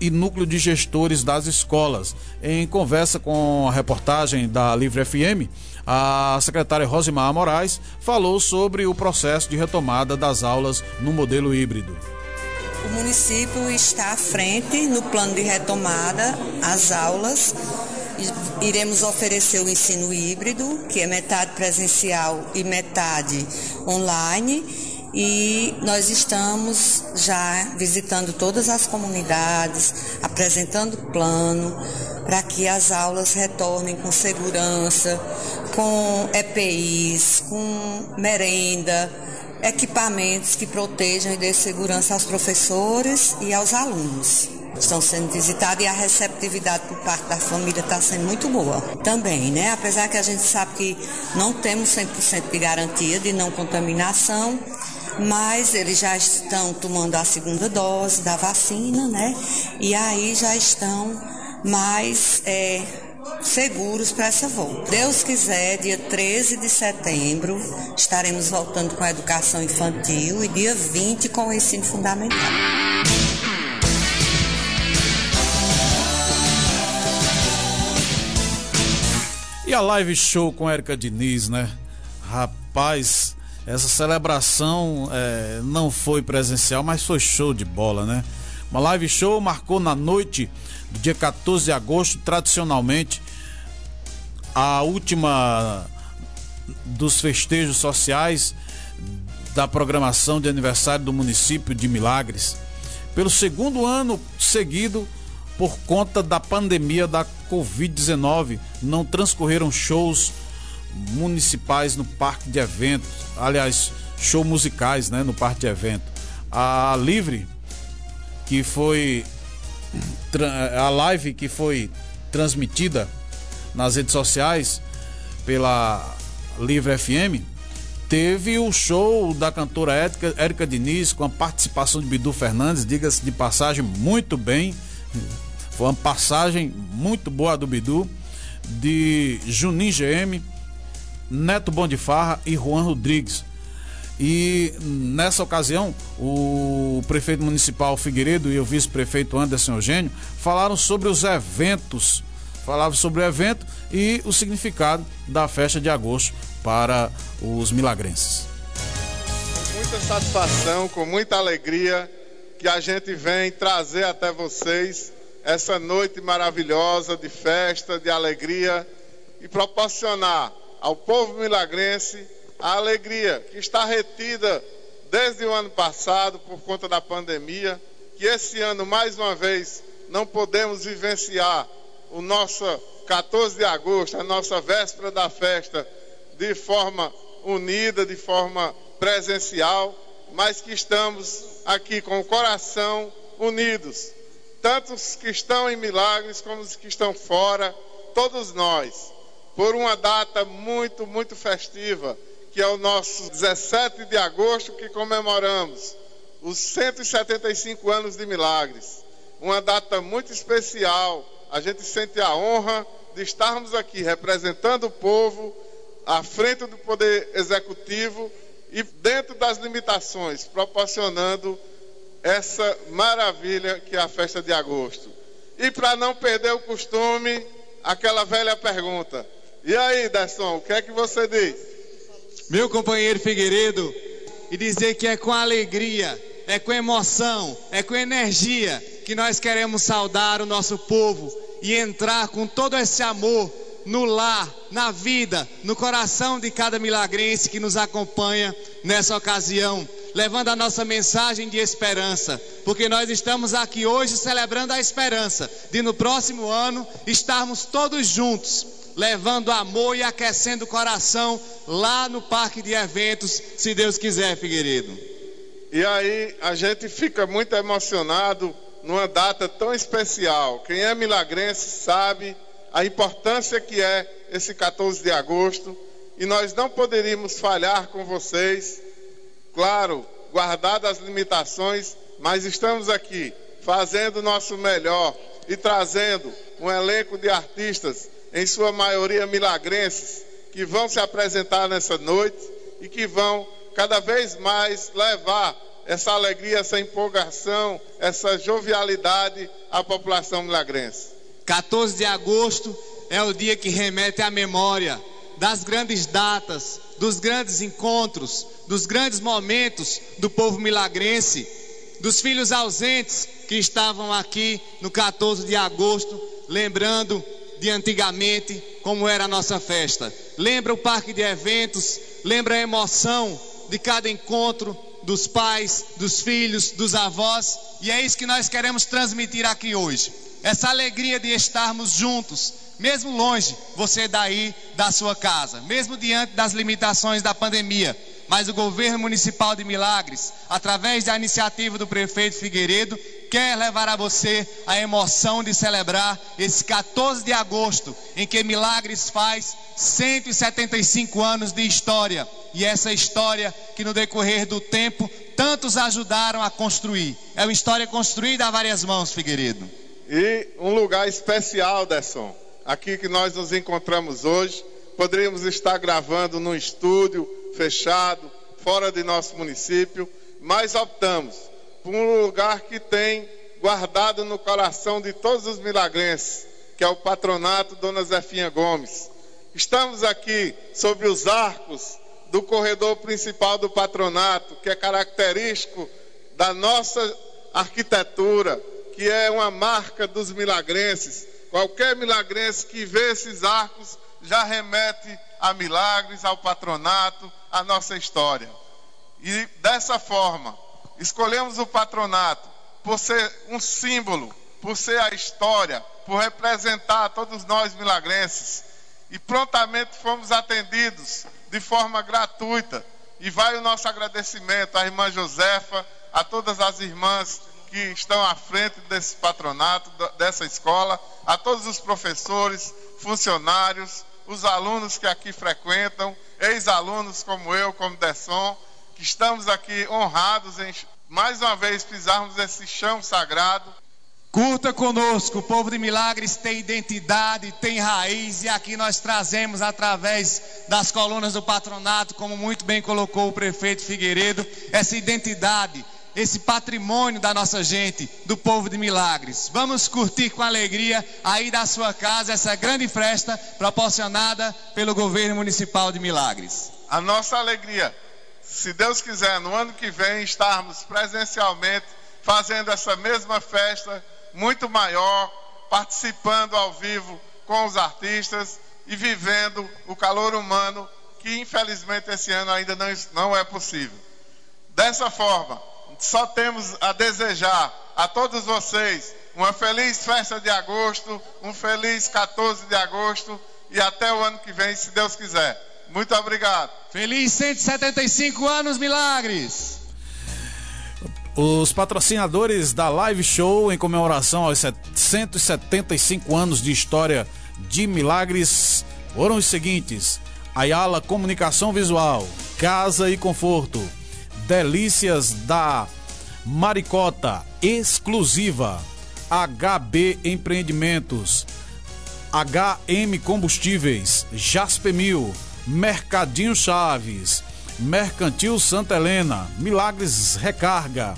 e núcleo de gestores das escolas. Em conversa com a reportagem da Livre FM, a secretária Rosimar Moraes falou sobre o processo de retomada das aulas no modelo híbrido. O município está à frente no plano de retomada às aulas. Iremos oferecer o ensino híbrido, que é metade presencial e metade online e nós estamos já visitando todas as comunidades, apresentando plano para que as aulas retornem com segurança, com EPIs, com merenda, equipamentos que protejam e dê segurança aos professores e aos alunos estão sendo visitados e a receptividade por parte da família está sendo muito boa também, né? Apesar que a gente sabe que não temos 100% de garantia de não contaminação, mas eles já estão tomando a segunda dose da vacina, né? E aí já estão mais é, seguros para essa volta. Deus quiser, dia 13 de setembro, estaremos voltando com a educação infantil e dia 20 com o ensino fundamental. E a live show com Érica Diniz, né? Rapaz, essa celebração é, não foi presencial, mas foi show de bola, né? Uma live show marcou na noite do dia 14 de agosto, tradicionalmente, a última dos festejos sociais da programação de aniversário do município de Milagres. Pelo segundo ano seguido, por conta da pandemia da Covid-19, não transcorreram shows municipais no parque de eventos, aliás, show musicais, né, no parque de evento. A Livre, que foi a live que foi transmitida nas redes sociais pela Livre FM, teve o show da cantora Érica Diniz com a participação de Bidu Fernandes, diga-se de passagem, muito bem foi uma passagem muito boa do Bidu, de Juninho GM, Neto Bom de Farra e Juan Rodrigues. E nessa ocasião, o prefeito municipal Figueiredo e o vice-prefeito Anderson Eugênio falaram sobre os eventos, falavam sobre o evento e o significado da festa de agosto para os milagrenses. Com muita satisfação, com muita alegria que a gente vem trazer até vocês essa noite maravilhosa de festa, de alegria e proporcionar ao povo milagrense a alegria que está retida desde o ano passado por conta da pandemia, que esse ano mais uma vez não podemos vivenciar o nosso 14 de agosto, a nossa véspera da festa, de forma unida, de forma presencial, mas que estamos aqui com o coração unidos. Tanto os que estão em milagres como os que estão fora, todos nós, por uma data muito, muito festiva, que é o nosso 17 de agosto, que comemoramos os 175 anos de milagres. Uma data muito especial. A gente sente a honra de estarmos aqui representando o povo à frente do poder executivo e dentro das limitações, proporcionando essa maravilha que é a festa de agosto. E para não perder o costume, aquela velha pergunta. E aí, Desson, o que é que você diz? Meu companheiro Figueiredo, e dizer que é com alegria, é com emoção, é com energia que nós queremos saudar o nosso povo e entrar com todo esse amor no lar, na vida, no coração de cada milagrense que nos acompanha nessa ocasião levando a nossa mensagem de esperança, porque nós estamos aqui hoje celebrando a esperança de no próximo ano estarmos todos juntos, levando amor e aquecendo o coração lá no parque de eventos, se Deus quiser, Figueiredo. E aí a gente fica muito emocionado numa data tão especial. Quem é milagrense sabe a importância que é esse 14 de agosto e nós não poderíamos falhar com vocês claro, guardadas as limitações, mas estamos aqui fazendo o nosso melhor e trazendo um elenco de artistas, em sua maioria milagrenses, que vão se apresentar nessa noite e que vão cada vez mais levar essa alegria, essa empolgação, essa jovialidade à população milagrense. 14 de agosto é o dia que remete à memória das grandes datas, dos grandes encontros, dos grandes momentos do povo milagrense, dos filhos ausentes que estavam aqui no 14 de agosto, lembrando de antigamente como era a nossa festa. Lembra o parque de eventos, lembra a emoção de cada encontro dos pais, dos filhos, dos avós, e é isso que nós queremos transmitir aqui hoje. Essa alegria de estarmos juntos, mesmo longe, você daí da sua casa, mesmo diante das limitações da pandemia. Mas o governo municipal de Milagres, através da iniciativa do prefeito Figueiredo, quer levar a você a emoção de celebrar esse 14 de agosto, em que Milagres faz 175 anos de história. E essa história que no decorrer do tempo tantos ajudaram a construir. É uma história construída a várias mãos, Figueiredo. E um lugar especial, Desson aqui que nós nos encontramos hoje. Poderíamos estar gravando num estúdio fechado, fora de nosso município, mas optamos por um lugar que tem guardado no coração de todos os milagrenses, que é o patronato Dona Zefinha Gomes. Estamos aqui sobre os arcos do corredor principal do patronato, que é característico da nossa arquitetura, que é uma marca dos milagrenses. Qualquer milagrense que vê esses arcos já remete a milagres, ao patronato, à nossa história. E dessa forma, escolhemos o patronato por ser um símbolo, por ser a história, por representar todos nós milagrenses. E prontamente fomos atendidos de forma gratuita. E vai o nosso agradecimento à irmã Josefa, a todas as irmãs que estão à frente desse patronato, dessa escola, a todos os professores, funcionários, os alunos que aqui frequentam, ex-alunos como eu, como Desson, que estamos aqui honrados em mais uma vez pisarmos esse chão sagrado. Curta conosco, o povo de Milagres tem identidade, tem raiz, e aqui nós trazemos através das colunas do patronato, como muito bem colocou o prefeito Figueiredo, essa identidade esse patrimônio da nossa gente, do povo de Milagres. Vamos curtir com alegria aí da sua casa essa grande festa proporcionada pelo governo municipal de Milagres. A nossa alegria, se Deus quiser, no ano que vem estarmos presencialmente fazendo essa mesma festa muito maior, participando ao vivo com os artistas e vivendo o calor humano que infelizmente esse ano ainda não, não é possível. Dessa forma, só temos a desejar a todos vocês uma feliz festa de agosto, um feliz 14 de agosto e até o ano que vem, se Deus quiser. Muito obrigado. Feliz 175 anos, Milagres. Os patrocinadores da live show em comemoração aos 175 anos de história de Milagres foram os seguintes: Ayala Comunicação Visual, Casa e Conforto, Delícias da Maricota, exclusiva. HB Empreendimentos, HM Combustíveis, Jaspemil, Mercadinho Chaves, Mercantil Santa Helena, Milagres Recarga,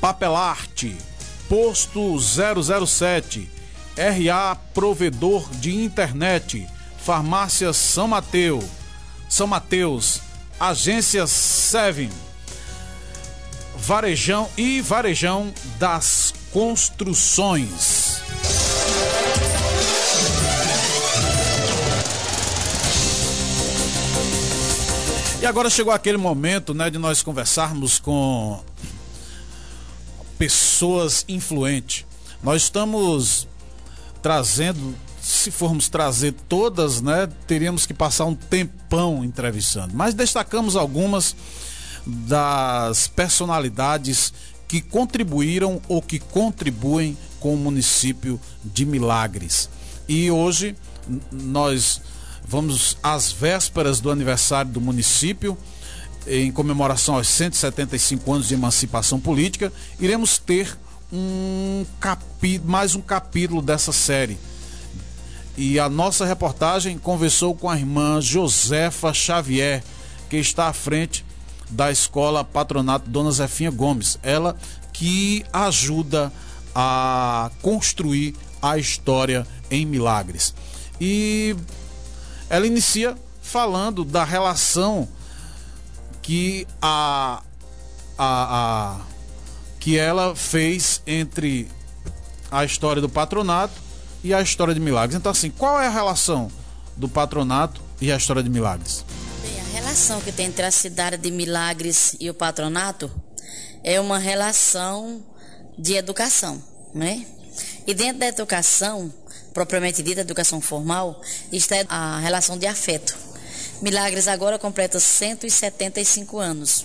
Papelarte, Posto 007, RA Provedor de Internet, Farmácia São Mateus, São Mateus, Agência Seven, Varejão e Varejão das Construções. E agora chegou aquele momento, né, de nós conversarmos com pessoas influentes. Nós estamos trazendo se formos trazer todas, né, teríamos que passar um tempão entrevistando. Mas destacamos algumas das personalidades que contribuíram ou que contribuem com o município de Milagres. E hoje nós vamos às vésperas do aniversário do município, em comemoração aos 175 anos de emancipação política, iremos ter um capítulo, mais um capítulo dessa série e a nossa reportagem conversou com a irmã Josefa Xavier, que está à frente da escola Patronato Dona Zefinha Gomes. Ela que ajuda a construir a história em Milagres. E ela inicia falando da relação que a, a, a que ela fez entre a história do patronato e a história de Milagres. Então, assim, qual é a relação do patronato e a história de Milagres? Bem, a relação que tem entre a cidade de Milagres e o patronato é uma relação de educação, né? E dentro da educação, propriamente dita, educação formal, está a relação de afeto. Milagres agora completa 175 anos.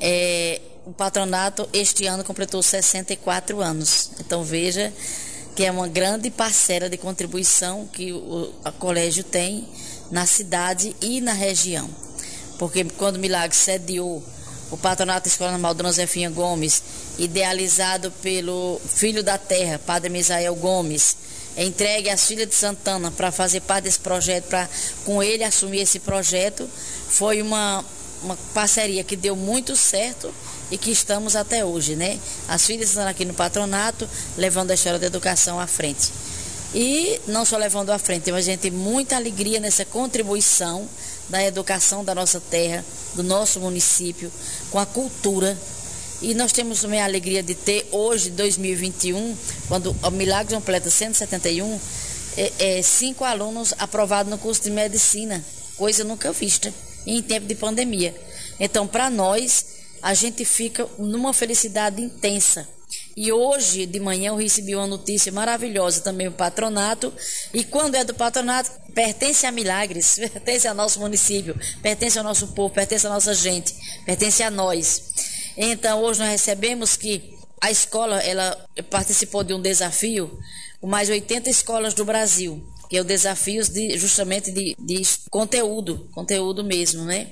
É, o patronato este ano completou 64 anos. Então veja que é uma grande parcela de contribuição que o colégio tem na cidade e na região. Porque quando o Milagre sediou o Patronato Escola Normal Dona Zefinha Gomes, idealizado pelo filho da terra, Padre Misael Gomes, é entregue às filhas de Santana para fazer parte desse projeto, para com ele assumir esse projeto, foi uma, uma parceria que deu muito certo e que estamos até hoje, né? As filhas estão aqui no patronato, levando a história da educação à frente. E não só levando à frente, mas a gente tem muita alegria nessa contribuição da educação da nossa terra, do nosso município, com a cultura. E nós temos também a alegria de ter hoje, 2021, quando o Milagres completa 171, é, é, cinco alunos aprovados no curso de medicina, coisa nunca vista em tempo de pandemia. Então, para nós, a gente fica numa felicidade intensa. E hoje de manhã eu recebi uma notícia maravilhosa também do patronato. E quando é do patronato, pertence a Milagres, *laughs* pertence ao nosso município, pertence ao nosso povo, pertence à nossa gente, pertence a nós. Então hoje nós recebemos que a escola ela participou de um desafio com mais 80 escolas do Brasil, que é o desafio de, justamente de, de conteúdo, conteúdo mesmo, né?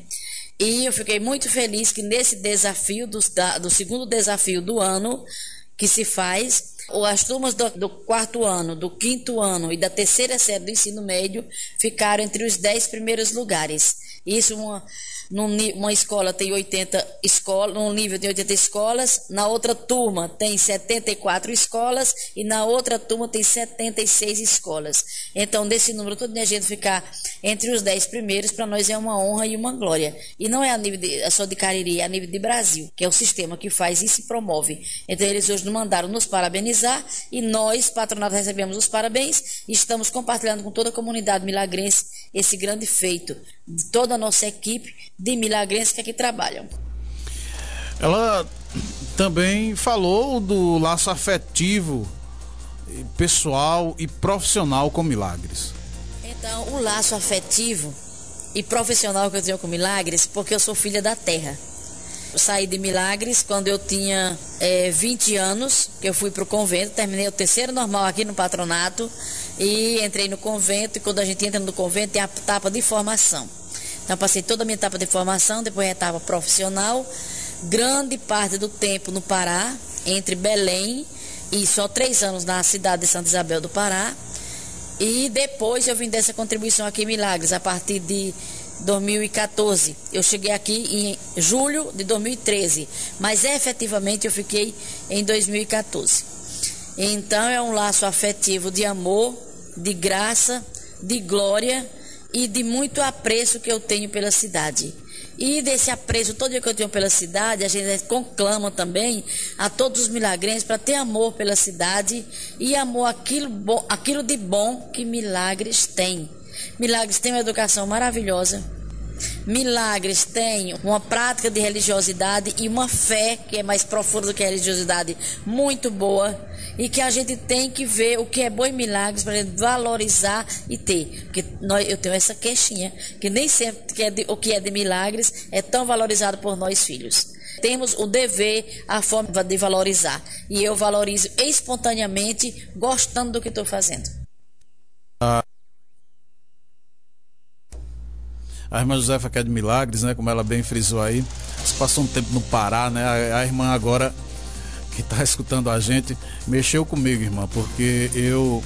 E eu fiquei muito feliz que nesse desafio, do, da, do segundo desafio do ano, que se faz, as turmas do, do, quarto ano, do quinto ano e da terceira série do ensino médio ficaram entre os dez primeiros lugares. Isso uma, numa escola tem 80 escolas, num nível tem 80 escolas, na outra turma tem 74 escolas e na outra turma tem 76 escolas. Então, desse número todo, a gente ficar entre os 10 primeiros, para nós é uma honra e uma glória. E não é a nível de, só de Cariri, é a nível de Brasil, que é o sistema que faz e promove. Então, eles hoje nos mandaram nos parabenizar e nós, patronato, recebemos os parabéns e estamos compartilhando com toda a comunidade milagrense esse grande feito de toda a nossa equipe de milagrenses que aqui trabalham. Ela também falou do laço afetivo, pessoal e profissional com Milagres. Então, o laço afetivo e profissional que eu tenho com Milagres, porque eu sou filha da terra. Eu saí de Milagres quando eu tinha é, 20 anos, que eu fui para o convento, terminei o terceiro normal aqui no patronato e entrei no convento. E quando a gente entra no convento, tem a etapa de formação. Então, passei toda a minha etapa de formação, depois a etapa profissional, grande parte do tempo no Pará, entre Belém e só três anos na cidade de Santa Isabel do Pará. E depois eu vim dessa contribuição aqui em Milagres, a partir de 2014. Eu cheguei aqui em julho de 2013, mas efetivamente eu fiquei em 2014. Então é um laço afetivo de amor, de graça, de glória e de muito apreço que eu tenho pela cidade. E desse apreço todo que eu tenho pela cidade, a gente conclama também a todos os milagrenses para ter amor pela cidade e amor aquilo, bom, aquilo de bom que Milagres tem. Milagres tem uma educação maravilhosa. Milagres tem uma prática de religiosidade e uma fé que é mais profunda do que a religiosidade, muito boa e que a gente tem que ver o que é bom em milagres para valorizar e ter. Porque nós, eu tenho essa queixinha, que nem sempre que é de, o que é de milagres é tão valorizado por nós filhos. Temos o dever, a forma de valorizar. E eu valorizo espontaneamente, gostando do que estou fazendo. A irmã Josefa que é de Milagres, né? Como ela bem frisou aí. Se passou um tempo no Pará, né? A, a irmã agora que está *laughs* escutando a gente, mexeu comigo, irmã, porque eu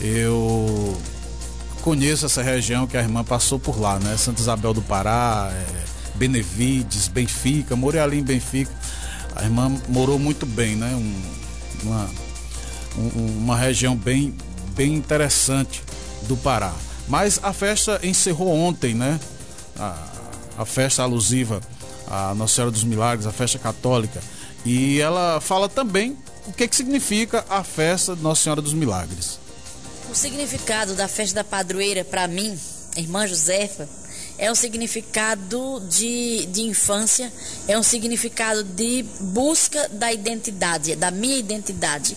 eu conheço essa região que a irmã passou por lá, né? Santa Isabel do Pará, é, Benevides, Benfica, morei ali em Benfica. A irmã morou muito bem, né? Um, uma, um, uma região bem, bem interessante do Pará. Mas a festa encerrou ontem, né? A, a festa alusiva à Nossa Senhora dos Milagres, a festa católica. E ela fala também o que, que significa a festa de Nossa Senhora dos Milagres. O significado da festa da padroeira, para mim, irmã Josefa, é um significado de, de infância, é um significado de busca da identidade, da minha identidade.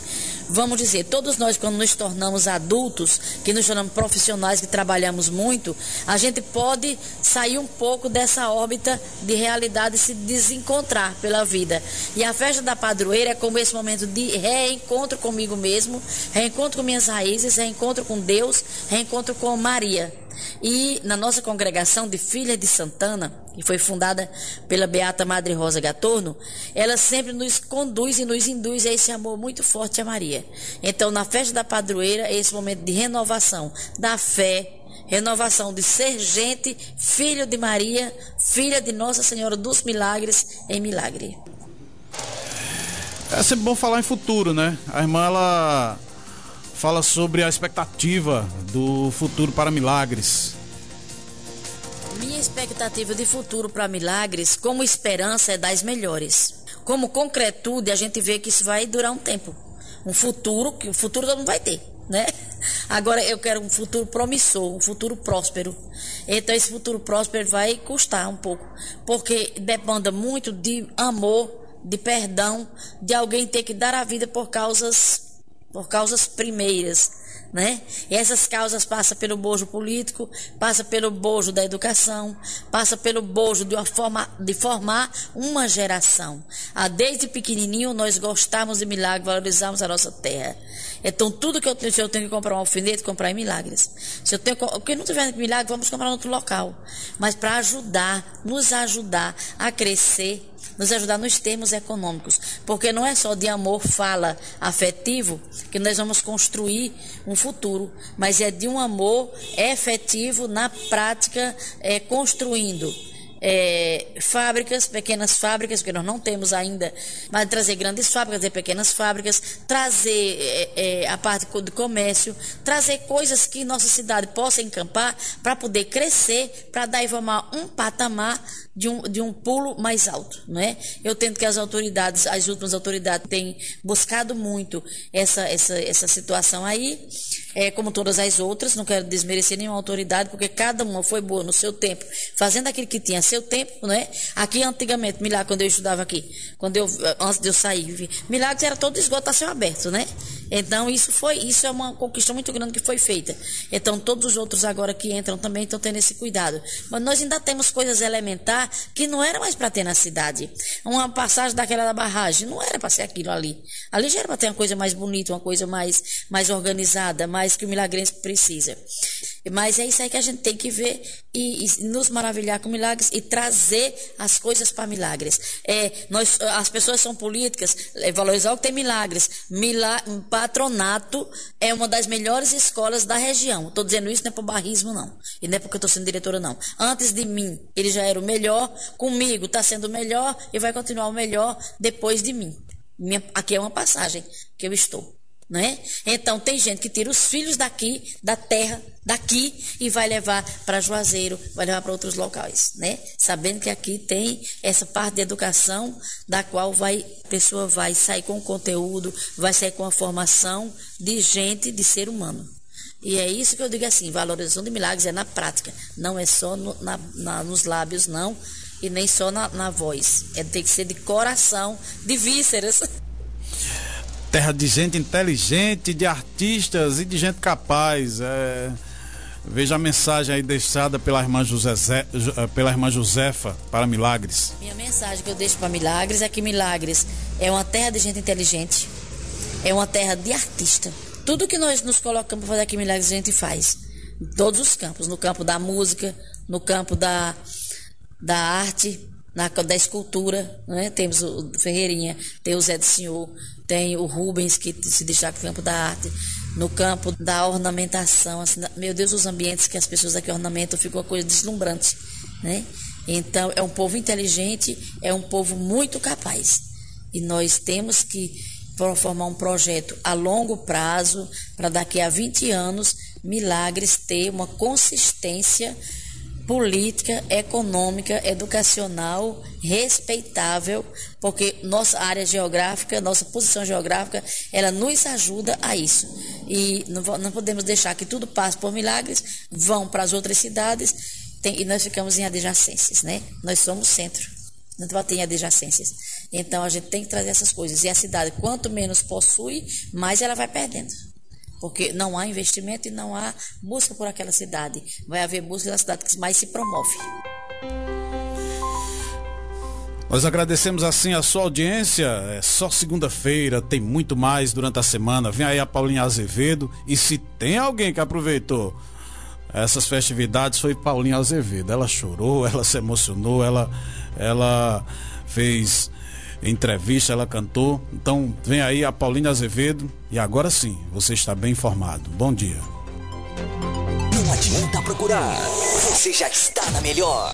Vamos dizer, todos nós, quando nos tornamos adultos, que nos tornamos profissionais, que trabalhamos muito, a gente pode sair um pouco dessa órbita de realidade e se desencontrar pela vida. E a festa da padroeira é como esse momento de reencontro comigo mesmo, reencontro com minhas raízes, reencontro com Deus, reencontro com Maria. E na nossa congregação de Filha de Santana, que foi fundada pela Beata Madre Rosa Gatorno, ela sempre nos conduz e nos induz a esse amor muito forte a Maria. Então, na festa da padroeira, é esse momento de renovação da fé, renovação de ser gente, filho de Maria, filha de Nossa Senhora dos Milagres em milagre. É sempre bom falar em futuro, né? A irmã ela fala sobre a expectativa do futuro para milagres. Minha expectativa de futuro para milagres, como esperança, é das melhores. Como concretude, a gente vê que isso vai durar um tempo. Um futuro que o futuro mundo vai ter, né? *laughs* Agora eu quero um futuro promissor, um futuro próspero. Então esse futuro próspero vai custar um pouco, porque demanda muito de amor, de perdão, de alguém ter que dar a vida por causas por causas primeiras, né? E essas causas passam pelo bojo político, passa pelo bojo da educação, passa pelo bojo de, forma, de formar uma geração. Ah, desde pequenininho nós gostamos de milagre, valorizamos a nossa terra. Então tudo que eu tenho, se eu tenho que comprar um alfinete, comprar em milagres. Se eu tenho, que não tiver milagre, vamos comprar em outro local. Mas para ajudar, nos ajudar a crescer nos ajudar nos termos econômicos, porque não é só de amor, fala afetivo que nós vamos construir um futuro, mas é de um amor efetivo na prática, é, construindo é, fábricas, pequenas fábricas, porque nós não temos ainda, mas trazer grandes fábricas e pequenas fábricas, trazer é, é, a parte do comércio, trazer coisas que nossa cidade possa encampar para poder crescer, para dar e formar um patamar de um, de um pulo mais alto, não é? Eu tento que as autoridades, as últimas autoridades, têm buscado muito essa, essa, essa situação aí, é, como todas as outras, não quero desmerecer nenhuma autoridade, porque cada uma foi boa no seu tempo, fazendo aquilo que tinha seu tempo, não é? Aqui antigamente, Milagre, quando eu estudava aqui, quando eu, antes de eu sair, Milagres era todo esgoto a céu aberto, né? Então, isso foi, isso é uma conquista muito grande que foi feita. Então, todos os outros agora que entram também estão tendo esse cuidado. Mas nós ainda temos coisas elementares que não era mais para ter na cidade. Uma passagem daquela da barragem, não era para ser aquilo ali. Ali já era para ter uma coisa mais bonita, uma coisa mais, mais organizada, mais que o milagrense precisa. Mas é isso aí que a gente tem que ver e, e nos maravilhar com milagres e trazer as coisas para milagres. É, nós, as pessoas são políticas, é, valorizar o que tem milagres. Mila, patronato é uma das melhores escolas da região. Estou dizendo isso não é por barrismo, não. E não é porque eu estou sendo diretora, não. Antes de mim, ele já era o melhor, comigo está sendo o melhor e vai continuar o melhor depois de mim. Minha, aqui é uma passagem que eu estou né? Então tem gente que tira os filhos daqui, da terra, daqui e vai levar para Juazeiro, vai levar para outros locais, né? Sabendo que aqui tem essa parte de educação da qual vai a pessoa vai sair com conteúdo, vai sair com a formação de gente, de ser humano. E é isso que eu digo assim, valorização de milagres é na prática, não é só no, na, na, nos lábios, não, e nem só na, na voz. É tem que ser de coração, de vísceras. *laughs* terra de gente inteligente, de artistas e de gente capaz. É... Veja a mensagem aí deixada pela irmã, José, eh, pela irmã Josefa para Milagres. Minha mensagem que eu deixo para Milagres é que Milagres é uma terra de gente inteligente, é uma terra de artista. Tudo que nós nos colocamos para fazer aqui Milagres a gente faz. Em todos os campos, no campo da música, no campo da, da arte, na, da escultura, né? temos o Ferreirinha, tem o Zé do Senhor, tem o Rubens, que se destaca no campo da arte, no campo da ornamentação. Assim, meu Deus, os ambientes que as pessoas aqui ornamentam ficam uma coisa deslumbrante. Né? Então, é um povo inteligente, é um povo muito capaz. E nós temos que formar um projeto a longo prazo, para daqui a 20 anos, Milagres ter uma consistência política, econômica, educacional, respeitável, porque nossa área geográfica, nossa posição geográfica, ela nos ajuda a isso. E não, não podemos deixar que tudo passe por milagres, vão para as outras cidades tem, e nós ficamos em adjacências, né? Nós somos centro, não ter adjacências. Então a gente tem que trazer essas coisas. E a cidade, quanto menos possui, mais ela vai perdendo porque não há investimento e não há busca por aquela cidade. Vai haver busca na cidade que mais se promove. Nós agradecemos assim a sua audiência. É só segunda-feira, tem muito mais durante a semana. Vem aí a Paulinha Azevedo. E se tem alguém que aproveitou essas festividades foi Paulinha Azevedo. Ela chorou, ela se emocionou, ela, ela fez entrevista, ela cantou. Então vem aí a Paulinha Azevedo e agora sim você está bem informado. Bom dia. Não adianta procurar, você já está na melhor.